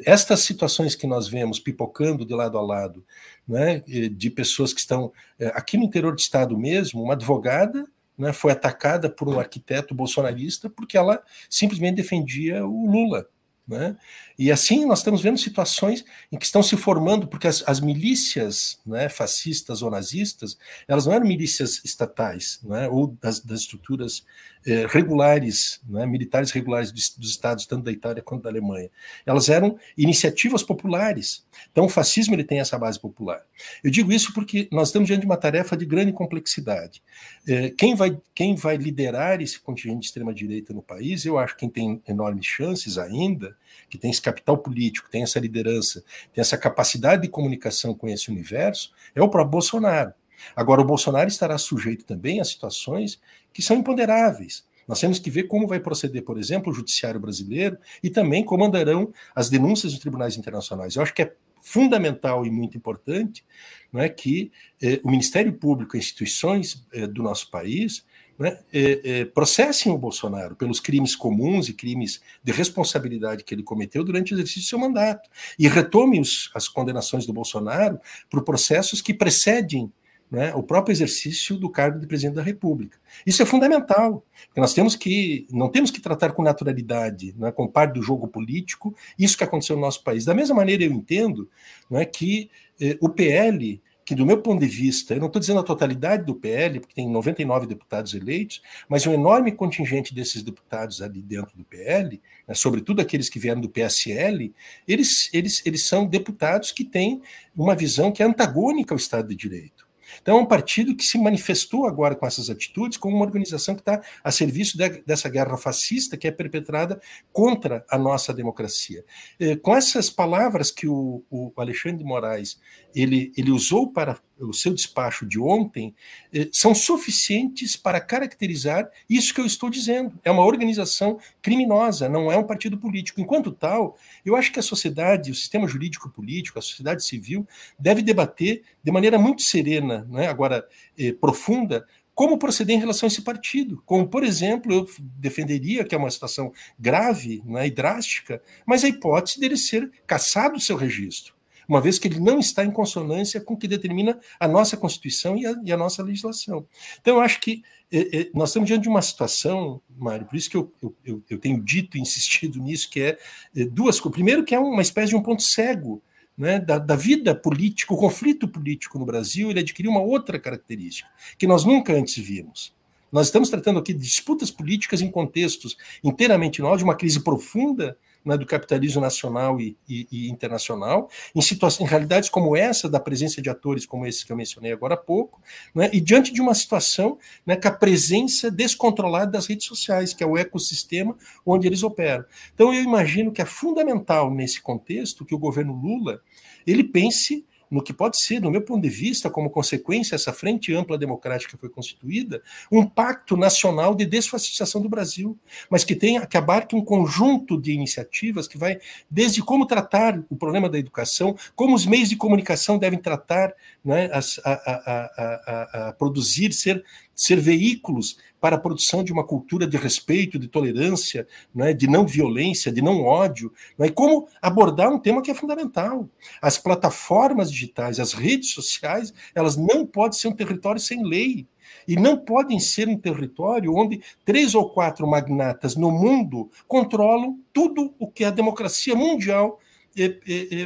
Estas situações que nós vemos pipocando de lado a lado, né, de pessoas que estão é, aqui no interior do estado mesmo, uma advogada né, foi atacada por um arquiteto bolsonarista porque ela simplesmente defendia o Lula. Né? E assim nós estamos vendo situações em que estão se formando, porque as, as milícias né, fascistas ou nazistas, elas não eram milícias estatais, né, ou das, das estruturas eh, regulares, né, militares regulares dos, dos, estados, tanto da Itália quanto da Alemanha. Elas eram iniciativas populares. Então o fascismo ele tem essa base popular. Eu digo isso porque nós estamos diante de uma tarefa de grande complexidade. Eh, quem, vai, quem vai liderar esse contingente de extrema-direita no país, eu acho que quem tem enormes chances ainda, que tem esse capital político, tem essa liderança, tem essa capacidade de comunicação com esse universo, é o próprio Bolsonaro. Agora, o Bolsonaro estará sujeito também a situações que são imponderáveis. Nós temos que ver como vai proceder, por exemplo, o judiciário brasileiro e também como andarão as denúncias dos tribunais internacionais. Eu acho que é fundamental e muito importante não é, que eh, o Ministério Público e instituições eh, do nosso país né, é, é, processem o Bolsonaro pelos crimes comuns e crimes de responsabilidade que ele cometeu durante o exercício do seu mandato e retome os, as condenações do Bolsonaro por processos que precedem né, o próprio exercício do cargo de presidente da República. Isso é fundamental, porque nós temos que não temos que tratar com naturalidade, né, com parte do jogo político, isso que aconteceu no nosso país. Da mesma maneira, eu entendo né, que eh, o PL que, do meu ponto de vista, eu não estou dizendo a totalidade do PL, porque tem 99 deputados eleitos, mas um enorme contingente desses deputados ali dentro do PL, né, sobretudo aqueles que vieram do PSL, eles, eles, eles são deputados que têm uma visão que é antagônica ao Estado de Direito. Então, é um partido que se manifestou agora com essas atitudes como uma organização que está a serviço de, dessa guerra fascista que é perpetrada contra a nossa democracia. Eh, com essas palavras que o, o Alexandre de Moraes ele, ele usou para o seu despacho de ontem eh, são suficientes para caracterizar isso que eu estou dizendo. É uma organização criminosa, não é um partido político. Enquanto tal, eu acho que a sociedade, o sistema jurídico político, a sociedade civil, deve debater de maneira muito serena, né, agora eh, profunda, como proceder em relação a esse partido. Como, por exemplo, eu defenderia que é uma situação grave né, e drástica, mas a hipótese dele ser caçado o seu registro uma vez que ele não está em consonância com o que determina a nossa Constituição e a, e a nossa legislação. Então, eu acho que é, é, nós estamos diante de uma situação, Mário, por isso que eu, eu, eu tenho dito e insistido nisso, que é, é duas coisas. Primeiro, que é uma espécie de um ponto cego né, da, da, vida política, o conflito político no Brasil, ele adquiriu uma outra característica, que nós nunca antes vimos. Nós estamos tratando aqui de disputas políticas em contextos inteiramente novos, de uma crise profunda né, do capitalismo nacional e, e, e internacional, em, em realidades como essa, da presença de atores como esses que eu mencionei agora há pouco, né, e diante de uma situação né, com a presença descontrolada das redes sociais, que é o ecossistema onde eles operam. Então, eu imagino que é fundamental nesse contexto que o governo Lula ele pense no que pode ser, do meu ponto de vista, como consequência essa frente ampla democrática que foi constituída, um pacto nacional de desfascistização do Brasil, mas que tenha que abarque um conjunto de iniciativas que vai desde como tratar o problema da educação, como os meios de comunicação devem tratar, né, a, a, a, a produzir, ser ser veículos para a produção de uma cultura de respeito, de tolerância, né, de não violência, de não ódio, né, e como abordar um tema que é fundamental. As plataformas digitais, as redes sociais, elas não podem ser um território sem lei. E não podem ser um território onde três ou quatro magnatas no mundo controlam tudo o que a democracia mundial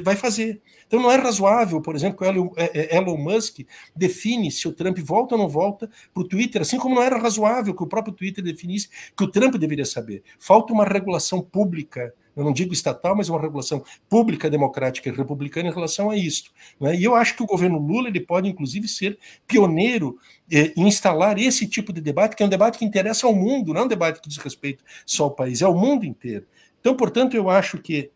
vai fazer. Então não é razoável, por exemplo, que o é, é, Elon Musk define se o Trump volta ou não volta para o Twitter, assim como não era razoável que o próprio Twitter definisse que o Trump deveria saber. Falta uma regulação pública eu não digo estatal, mas uma regulação pública, democrática e republicana em relação a isto. Né? E eu acho que o governo Lula ele pode, inclusive, ser pioneiro eh, em instalar esse tipo de debate, que é um debate que interessa ao mundo, não é um debate que diz respeito só ao país, é ao mundo inteiro. Então, portanto, eu acho que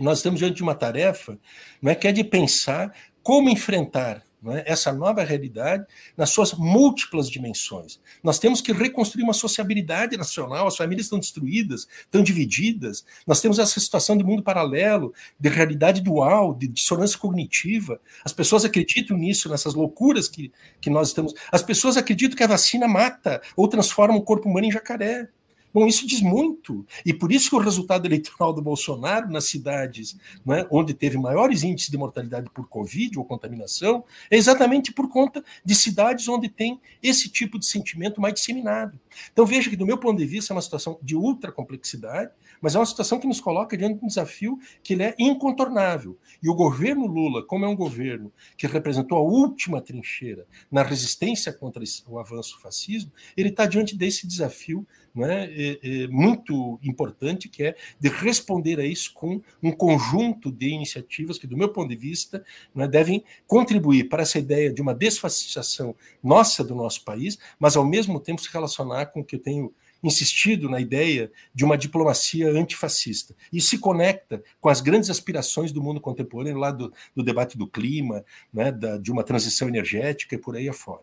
nós estamos diante de uma tarefa não é, que é de pensar como enfrentar é, essa nova realidade nas suas múltiplas dimensões. Nós temos que reconstruir uma sociabilidade nacional, as famílias estão destruídas, estão divididas, nós temos essa situação de mundo paralelo, de realidade dual, de dissonância cognitiva. As pessoas acreditam nisso, nessas loucuras que, que nós estamos. As pessoas acreditam que a vacina mata ou transforma o corpo humano em jacaré. Bom, isso diz muito. E por isso que o resultado eleitoral do Bolsonaro nas cidades né, onde teve maiores índices de mortalidade por Covid ou contaminação é exatamente por conta de cidades onde tem esse tipo de sentimento mais disseminado. Então veja que, do meu ponto de vista, é uma situação de ultra complexidade, mas é uma situação que nos coloca diante de um desafio que ele é incontornável. E o governo Lula, como é um governo que representou a última trincheira na resistência contra o avanço fascismo, ele está diante desse desafio né, é, é muito importante, que é de responder a isso com um conjunto de iniciativas que, do meu ponto de vista, né, devem contribuir para essa ideia de uma desfascização nossa do nosso país, mas ao mesmo tempo se relacionar com o que eu tenho insistido na ideia de uma diplomacia antifascista. E se conecta com as grandes aspirações do mundo contemporâneo, lá do, do debate do clima, né, da, de uma transição energética e por aí afora.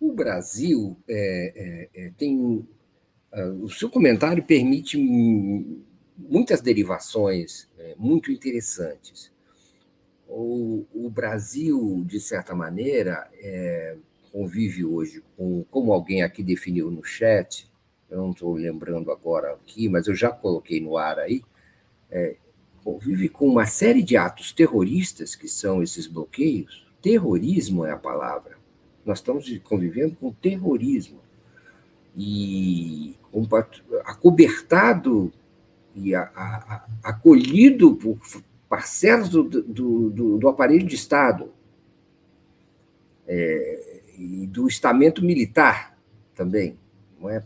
O Brasil é, é, é tem o seu comentário permite muitas derivações é, muito interessantes. O, o, Brasil, de certa maneira, é, convive hoje com, como alguém aqui definiu no chat, eu não estou lembrando agora aqui, mas eu já coloquei no ar aí, é, convive com uma série de atos terroristas, que são esses bloqueios. Terrorismo é a palavra. Nós estamos convivendo com terrorismo e acobertado e a, a, acolhido por parcelas do, do, do, do aparelho de Estado é, e do estamento militar também, não é?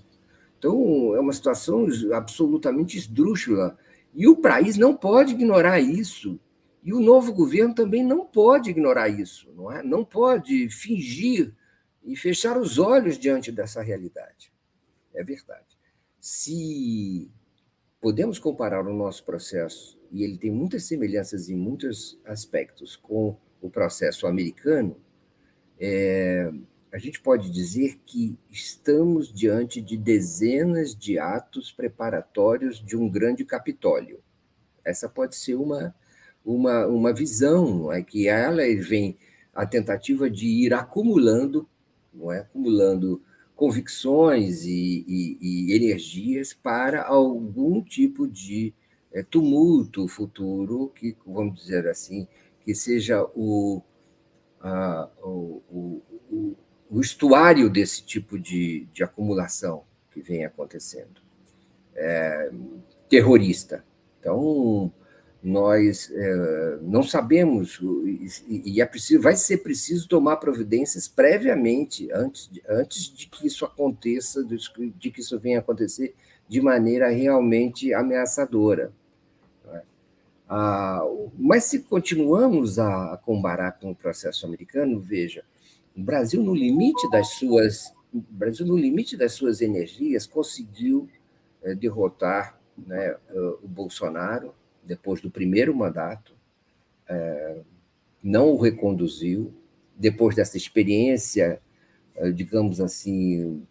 Então, é uma situação absolutamente esdrúxula. E o país não pode ignorar isso. E o novo governo também não pode ignorar isso, não é? Não pode fingir e fechar os olhos diante dessa realidade é verdade. Se podemos comparar o nosso processo, e ele tem muitas semelhanças em muitos aspectos com o processo americano, é, a gente pode dizer que estamos diante de dezenas de atos preparatórios de um grande Capitólio. Essa pode ser uma, uma, uma visão, é que ela vem a tentativa de ir acumulando, não é, acumulando convicções e, e, e energias para algum tipo de é, tumulto futuro, que, vamos dizer assim, que seja o, a, o, o, o, o, estuário desse tipo de, de acumulação que vem acontecendo. É, terrorista. Então, nós é, não sabemos, e, é preciso, vai ser preciso tomar providências previamente, antes, antes de que isso aconteça, de que isso venha acontecer de maneira realmente ameaçadora. Ah, mas se continuamos a, comparar com o processo americano, veja, o Brasil no limite das suas, Brasil no limite das suas energias conseguiu é, derrotar né, o Bolsonaro depois do primeiro mandato, é, não o reconduziu depois dessa experiência, é, digamos assim,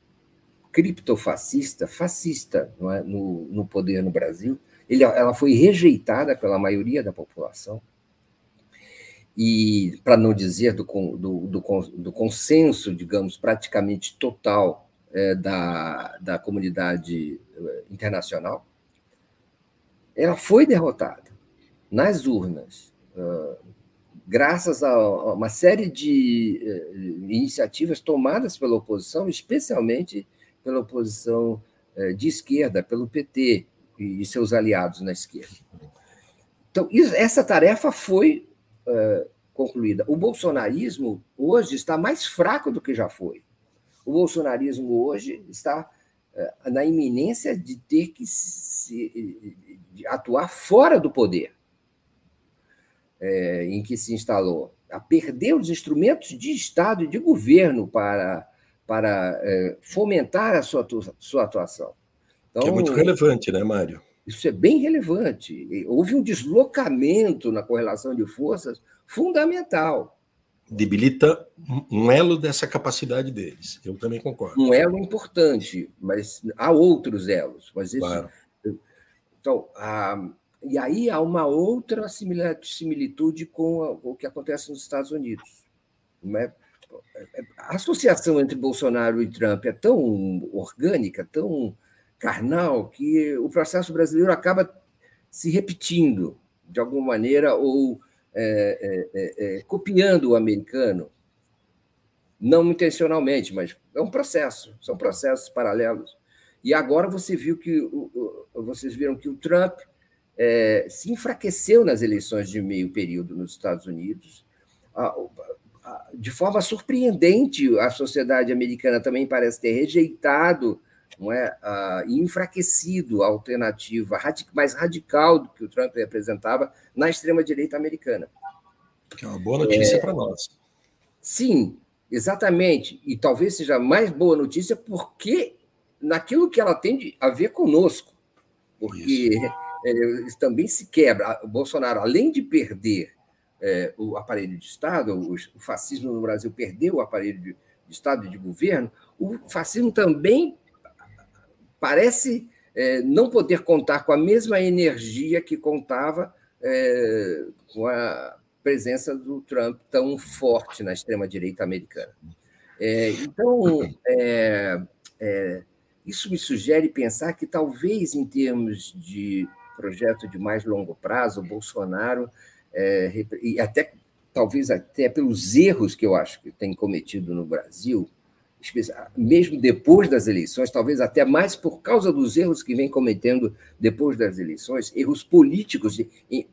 criptofascista, fascista é? no, no poder no Brasil ele, ela foi rejeitada pela maioria da população, e para não dizer do, do, do, do, consenso, digamos, praticamente total é, da, da comunidade é, internacional, ela foi derrotada nas urnas, uh, graças a uma série de uh, iniciativas tomadas pela oposição, especialmente pela oposição uh, de esquerda, pelo PT, e seus aliados na esquerda. Então, essa tarefa foi uh, concluída. O bolsonarismo hoje está mais fraco do que já foi. O bolsonarismo hoje está na iminência de ter que se, de atuar fora do poder é, em que se instalou, a perder os instrumentos de Estado e de governo para, para é, fomentar a sua, sua atuação. Então, que é muito relevante, né, Mário? Isso é bem relevante. Houve um deslocamento na correlação de forças fundamental. Debilita um elo dessa capacidade deles. Eu também concordo. Um elo importante, mas há outros elos. Mas esse, claro. Então, a, e aí há uma outra similitude com, o que acontece nos Estados Unidos. É? A associação entre Bolsonaro e Trump é tão orgânica, tão carnal que o processo brasileiro acaba se repetindo de alguma maneira ou é, é, é, é, copiando o americano, não intencionalmente, mas é um processo, são processos paralelos. E agora você viu que vocês viram que o Trump é, se enfraqueceu nas eleições de meio período nos Estados Unidos. De forma surpreendente, a sociedade americana também parece ter rejeitado não é, uh, enfraquecido a alternativa mais radical do que o Trump representava na extrema-direita americana. Que é uma boa notícia é, para nós. Sim, exatamente. E talvez seja mais boa notícia porque naquilo que ela tem a ver conosco. Porque é, também se quebra. O Bolsonaro, além de perder é, o aparelho de Estado, o, o, fascismo no Brasil perdeu o aparelho de, de Estado e de governo, o fascismo também parece é, não poder contar com a mesma energia que contava é, com a presença do Trump tão forte na extrema-direita americana. É, então, é, é, isso me sugere pensar que talvez, em termos de projeto de mais longo prazo, Bolsonaro, é, e até talvez até pelos erros que eu acho que tem cometido no Brasil, mesmo depois das eleições, talvez até mais por causa dos erros que vem cometendo depois das eleições, erros políticos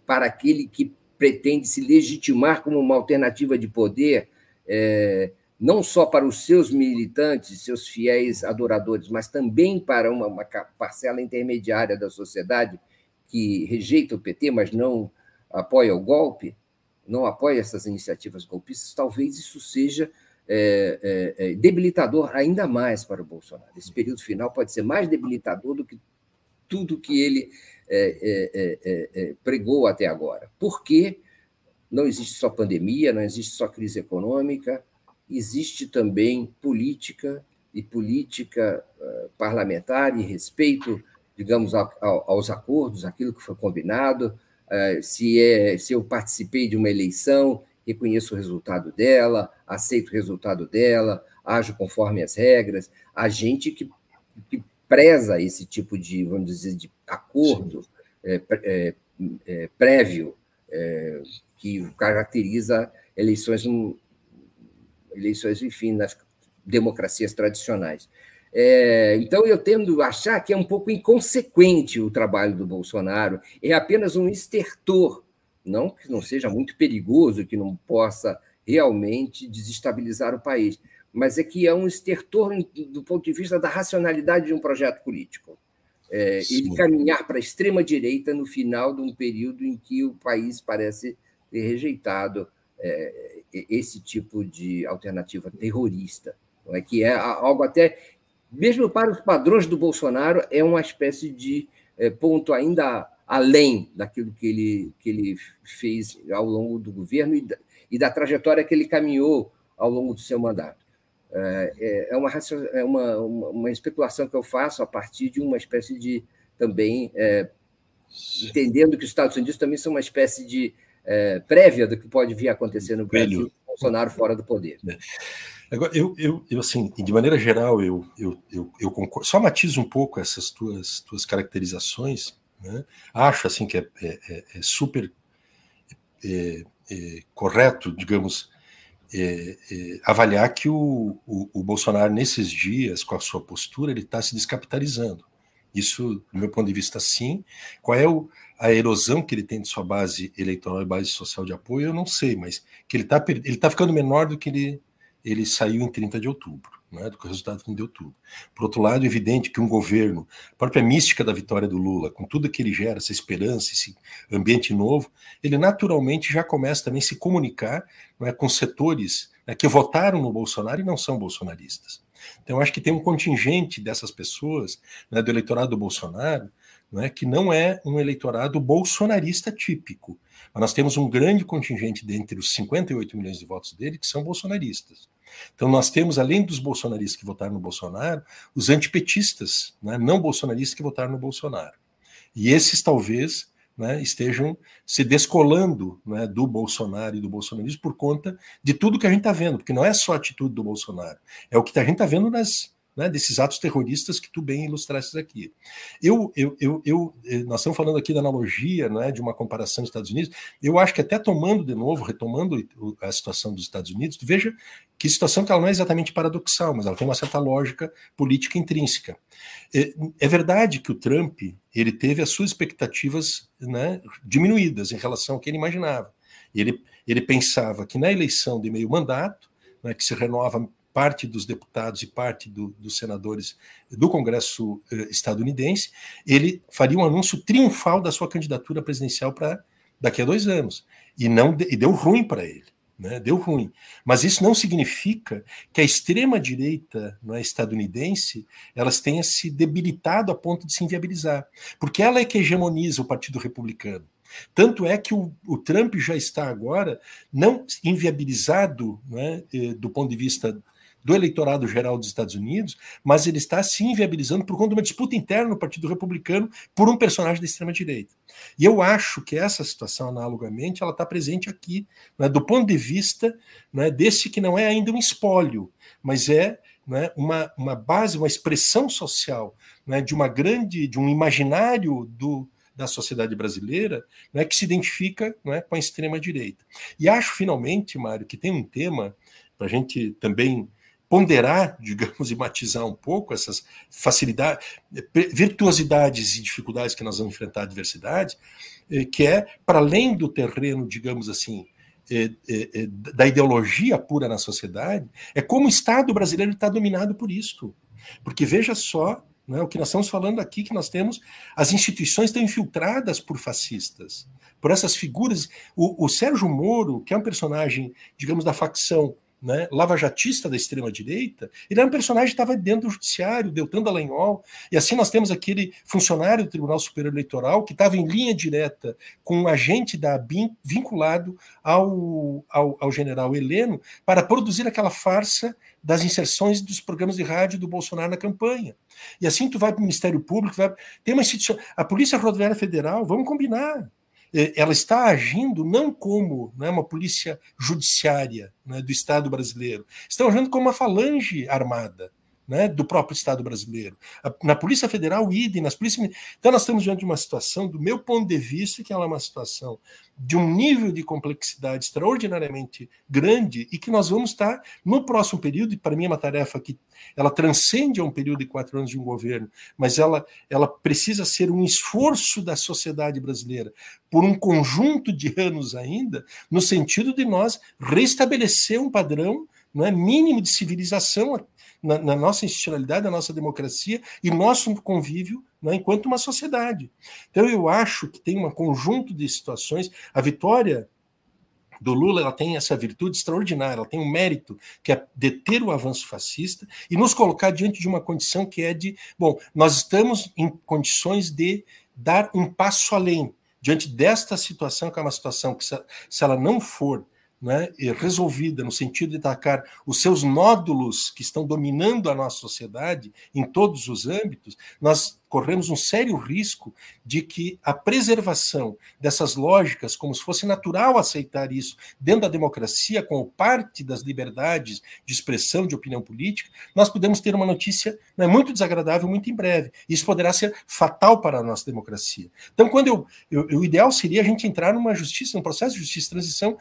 para aquele que pretende se legitimar como uma alternativa de poder, é, não só para os seus militantes, seus fiéis adoradores, mas também para uma, uma parcela intermediária da sociedade que rejeita o PT, mas não apoia o golpe, não apoia essas iniciativas golpistas, talvez isso seja é, é, é, debilitador ainda mais para o Bolsonaro. Esse período final pode ser mais debilitador do que tudo que ele é, é, é, pregou até agora. Porque não existe só pandemia, não existe só crise econômica, existe também política e política parlamentar e respeito, digamos, aos acordos, aquilo que foi combinado. Se, é, se eu participei de uma eleição reconheço o resultado dela, aceito o resultado dela, ajo conforme as regras. A gente que, que preza esse tipo de, vamos dizer, de acordo, é, é, é, prévio é, que caracteriza eleições, eleições, enfim, nas democracias tradicionais. É, então, eu tendo a achar que é um pouco inconsequente o trabalho do Bolsonaro, é apenas um estertor, não que não seja muito perigoso, que não possa realmente desestabilizar o país, mas é que é um estertor do ponto de vista da racionalidade de um projeto político. É, ele caminhar para a extrema-direita no final de um período em que o país parece ter rejeitado é, esse tipo de alternativa terrorista, não é? que é algo até mesmo para os padrões do Bolsonaro, é uma espécie de é, ponto ainda além daquilo que ele, que ele fez ao longo do governo e da, e da trajetória que ele caminhou ao longo do seu mandato. É, é, é uma, é uma, uma, especulação que eu faço a partir de uma espécie de também é, entendendo que os Estados Unidos também são uma espécie de é, prévia do que pode vir a acontecer no Brasil, Bolsonaro fora do poder. É. Agora, eu, eu, eu, assim, de maneira geral, eu, eu, eu, eu concordo. Só matizo um pouco essas tuas, tuas caracterizações. Né? Acho, assim, que é, é, é, é super é, é, correto, digamos, avaliar que o, o, o, Bolsonaro, nesses dias, com a sua postura, ele está se descapitalizando. Isso, do meu ponto de vista, sim. Qual é o, a erosão que ele tem de sua base eleitoral e base social de apoio, eu não sei, mas que ele está ele tá ficando menor do que ele ele saiu em 30 de outubro, né, do resultado de outubro. Por outro lado, é evidente que um governo, a própria mística da vitória do Lula, com tudo que ele gera, essa esperança, esse ambiente novo, ele naturalmente já começa também a se comunicar é, com setores né, que votaram no Bolsonaro e não são bolsonaristas. Então, acho que tem um contingente dessas pessoas, né, do eleitorado do Bolsonaro, né, que não é um eleitorado bolsonarista típico. Mas nós temos um grande contingente dentre os 58 milhões de votos dele que são bolsonaristas. Então nós temos, além dos bolsonaristas que votaram no Bolsonaro, os antipetistas, né, não bolsonaristas que votaram no Bolsonaro. E esses talvez né, estejam se descolando né, do Bolsonaro e do bolsonarismo por conta de tudo que a gente está vendo, porque não é só a atitude do Bolsonaro, é o que a gente está vendo nas, né, desses atos terroristas que tu bem ilustraste aqui. Eu, eu, eu, eu, eh, nós estamos falando aqui da analogia, né, de uma comparação dos Estados Unidos. Eu acho que até tomando de novo, retomando a situação dos Estados Unidos, veja que situação que ela não é exatamente paradoxal, mas ela tem uma certa lógica política intrínseca. É, é verdade que o Trump ele teve as suas expectativas né, diminuídas em relação ao que ele imaginava. Ele, ele pensava que na eleição de meio mandato, né, que se renova parte dos deputados e parte do, dos senadores do Congresso eh, estadunidense, ele faria um anúncio triunfal da sua candidatura presidencial para daqui a dois anos. E, não, e deu ruim para ele. Né, deu ruim. Mas isso não significa que a extrema-direita é, estadunidense elas tenha se debilitado a ponto de se inviabilizar. Porque ela é que hegemoniza o Partido Republicano. Tanto é que o, o Trump já está agora não inviabilizado né, do ponto de vista do eleitorado geral dos Estados Unidos, mas ele está se inviabilizando por conta de uma disputa interna no Partido Republicano por um personagem da extrema-direita. E eu acho que essa situação, analogamente, ela está presente aqui, né, do ponto de vista né, desse que não é ainda um espólio, mas é né, uma, uma base, uma expressão social né, de uma grande, de um imaginário do, da sociedade brasileira né, que se identifica né, com a extrema-direita. E acho, finalmente, Mário, que tem um tema para a gente também ponderar, digamos, e matizar um pouco essas facilidades, virtuosidades e dificuldades que nós vamos enfrentar a adversidade, eh, que é para além do terreno, digamos assim, eh, eh, da ideologia pura na sociedade, é como o Estado brasileiro está dominado por isto. Porque veja só né, o que nós estamos falando aqui, que nós temos, as instituições estão infiltradas por fascistas, por essas figuras. O, o Sérgio Moro, que é um personagem, digamos, da facção né, lavajatista da extrema-direita, ele era um personagem que estava dentro do judiciário, Deltan Dallagnol, e assim nós temos aquele funcionário do Tribunal Superior Eleitoral que estava em linha direta com um agente da ABIN vinculado ao, ao, ao general Heleno para produzir aquela farsa das inserções dos programas de rádio do Bolsonaro na campanha. E assim tu vai para o Ministério Público, vai, tem uma instituição, a Polícia Rodoviária Federal, vamos combinar, ela está agindo não como né, uma polícia judiciária né, do Estado brasileiro, estão agindo como uma falange armada. Né, do próprio Estado brasileiro. Na Polícia Federal, idem, nas polícias. Então, nós estamos diante de uma situação, do meu ponto de vista, que ela é uma situação de um nível de complexidade extraordinariamente grande e que nós vamos estar no próximo período, e para mim é uma tarefa que ela transcende a um período de quatro anos de um governo, mas ela, ela precisa ser um esforço da sociedade brasileira por um conjunto de anos ainda, no sentido de nós restabelecer um padrão não é mínimo de civilização na, na, nossa institucionalidade, na nossa democracia e nosso convívio né, enquanto uma sociedade. Então, eu acho que tem um conjunto de situações. A vitória do Lula ela tem essa virtude extraordinária, ela tem um mérito que é deter o avanço fascista e nos colocar diante de uma condição que é de, bom, nós estamos em condições de dar um passo além diante desta situação, que é uma situação que se, se ela não for né, resolvida no sentido de atacar os seus nódulos que estão dominando a nossa sociedade em todos os âmbitos, nós corremos um sério risco de que a preservação dessas lógicas, como se fosse natural aceitar isso dentro da democracia, como parte das liberdades de expressão de opinião política, nós podemos ter uma notícia né, muito desagradável muito em breve. Isso poderá ser fatal para a nossa democracia. Então, quando eu, eu, o ideal seria a gente entrar numa justiça, num processo de justiça de transição,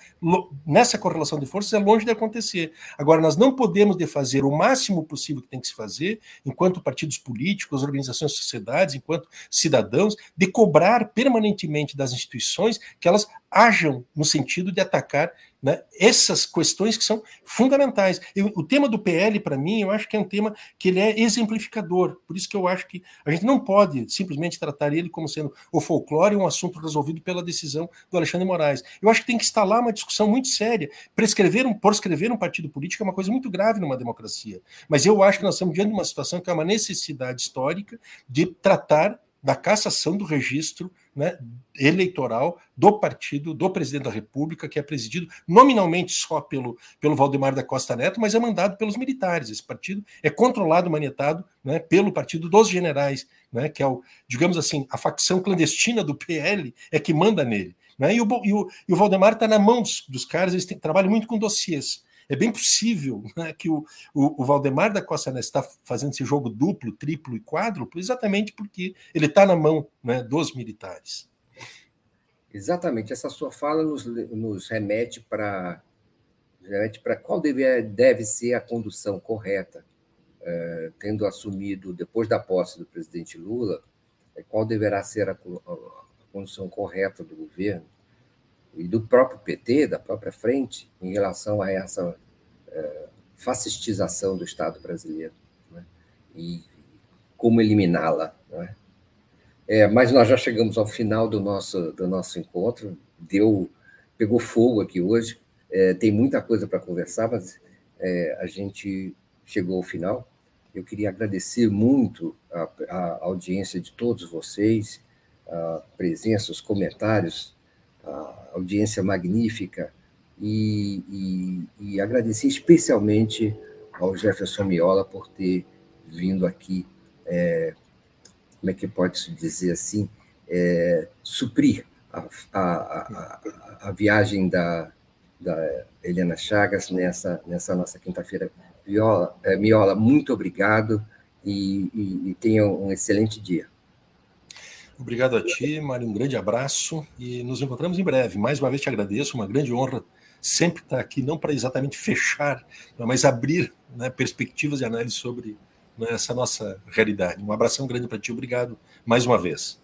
nessa correlação de forças é longe de acontecer. Agora, nós não podemos de fazer o máximo possível que tem que se fazer, enquanto partidos políticos, organizações sociais, sociedades, enquanto cidadãos, de cobrar permanentemente das instituições que elas ajam no sentido de atacar né, essas questões que são fundamentais. Eu, o tema do PL, para mim, eu acho que é um tema que ele é exemplificador. Por isso que eu acho que a gente não pode simplesmente tratar ele como sendo o folclore, um assunto resolvido pela decisão do Alexandre Moraes. Eu acho que tem que instalar uma discussão muito séria. Prescrever um, proscrever um partido político é uma coisa muito grave numa democracia. Mas eu acho que nós estamos diante de uma situação que é uma necessidade histórica de tratar da cassação do registro né, eleitoral do partido, do presidente da República, que é presidido nominalmente só pelo, pelo Valdemar da Costa Neto, mas é mandado pelos militares. Esse partido é controlado, manetado né, pelo Partido dos Generais, né, que é, o, digamos assim, a facção clandestina do PL é que manda nele. Né, e, o, e, o, e o Valdemar está na mão dos, dos caras, eles têm, trabalham muito com dossiês. É bem possível né, que o, o, o, Valdemar da Costa Neto está fazendo esse jogo duplo, triplo e quádruplo, exatamente porque ele está na mão né, dos militares. Exatamente. Essa sua fala nos, nos remete para remete qual deve, deve ser a condução correta, é, tendo assumido, depois da posse do presidente Lula, é, qual deverá ser a, a condução correta do governo e do próprio PT, da própria frente, em relação a essa é, fascistização do Estado brasileiro né? e como eliminá-la. Né? É, mas nós já chegamos ao final do nosso, do nosso encontro, deu, pegou fogo aqui hoje, é, tem muita coisa para conversar, mas é, a gente chegou ao final. Eu queria agradecer muito a, a audiência de todos vocês, a presença, os comentários audiência magnífica e, e, e agradecer especialmente ao Jefferson Miola por ter vindo aqui, é, como é que pode se dizer assim, é, suprir a, a, a, a, viagem da, da Helena Chagas nessa, nessa nossa quinta-feira. Miola, é, Miola, muito obrigado e, e, e tenha um excelente dia. Obrigado a ti, Mário. Um grande abraço e nos encontramos em breve. Mais uma vez te agradeço, uma grande honra sempre estar aqui, não para exatamente fechar, mas abrir né, perspectivas e análise sobre né, essa nossa realidade. Um abração grande para ti, obrigado mais uma vez.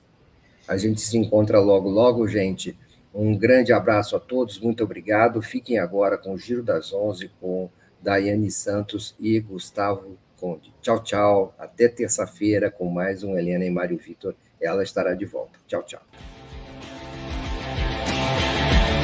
A gente se encontra logo, logo, gente. Um grande abraço a todos, muito obrigado. Fiquem agora com o Giro das Onze, com Daiane Santos e Gustavo Conde. Tchau, tchau. Até terça-feira com mais um Helena e Mário Vitor ela estará de volta. Tchau, tchau.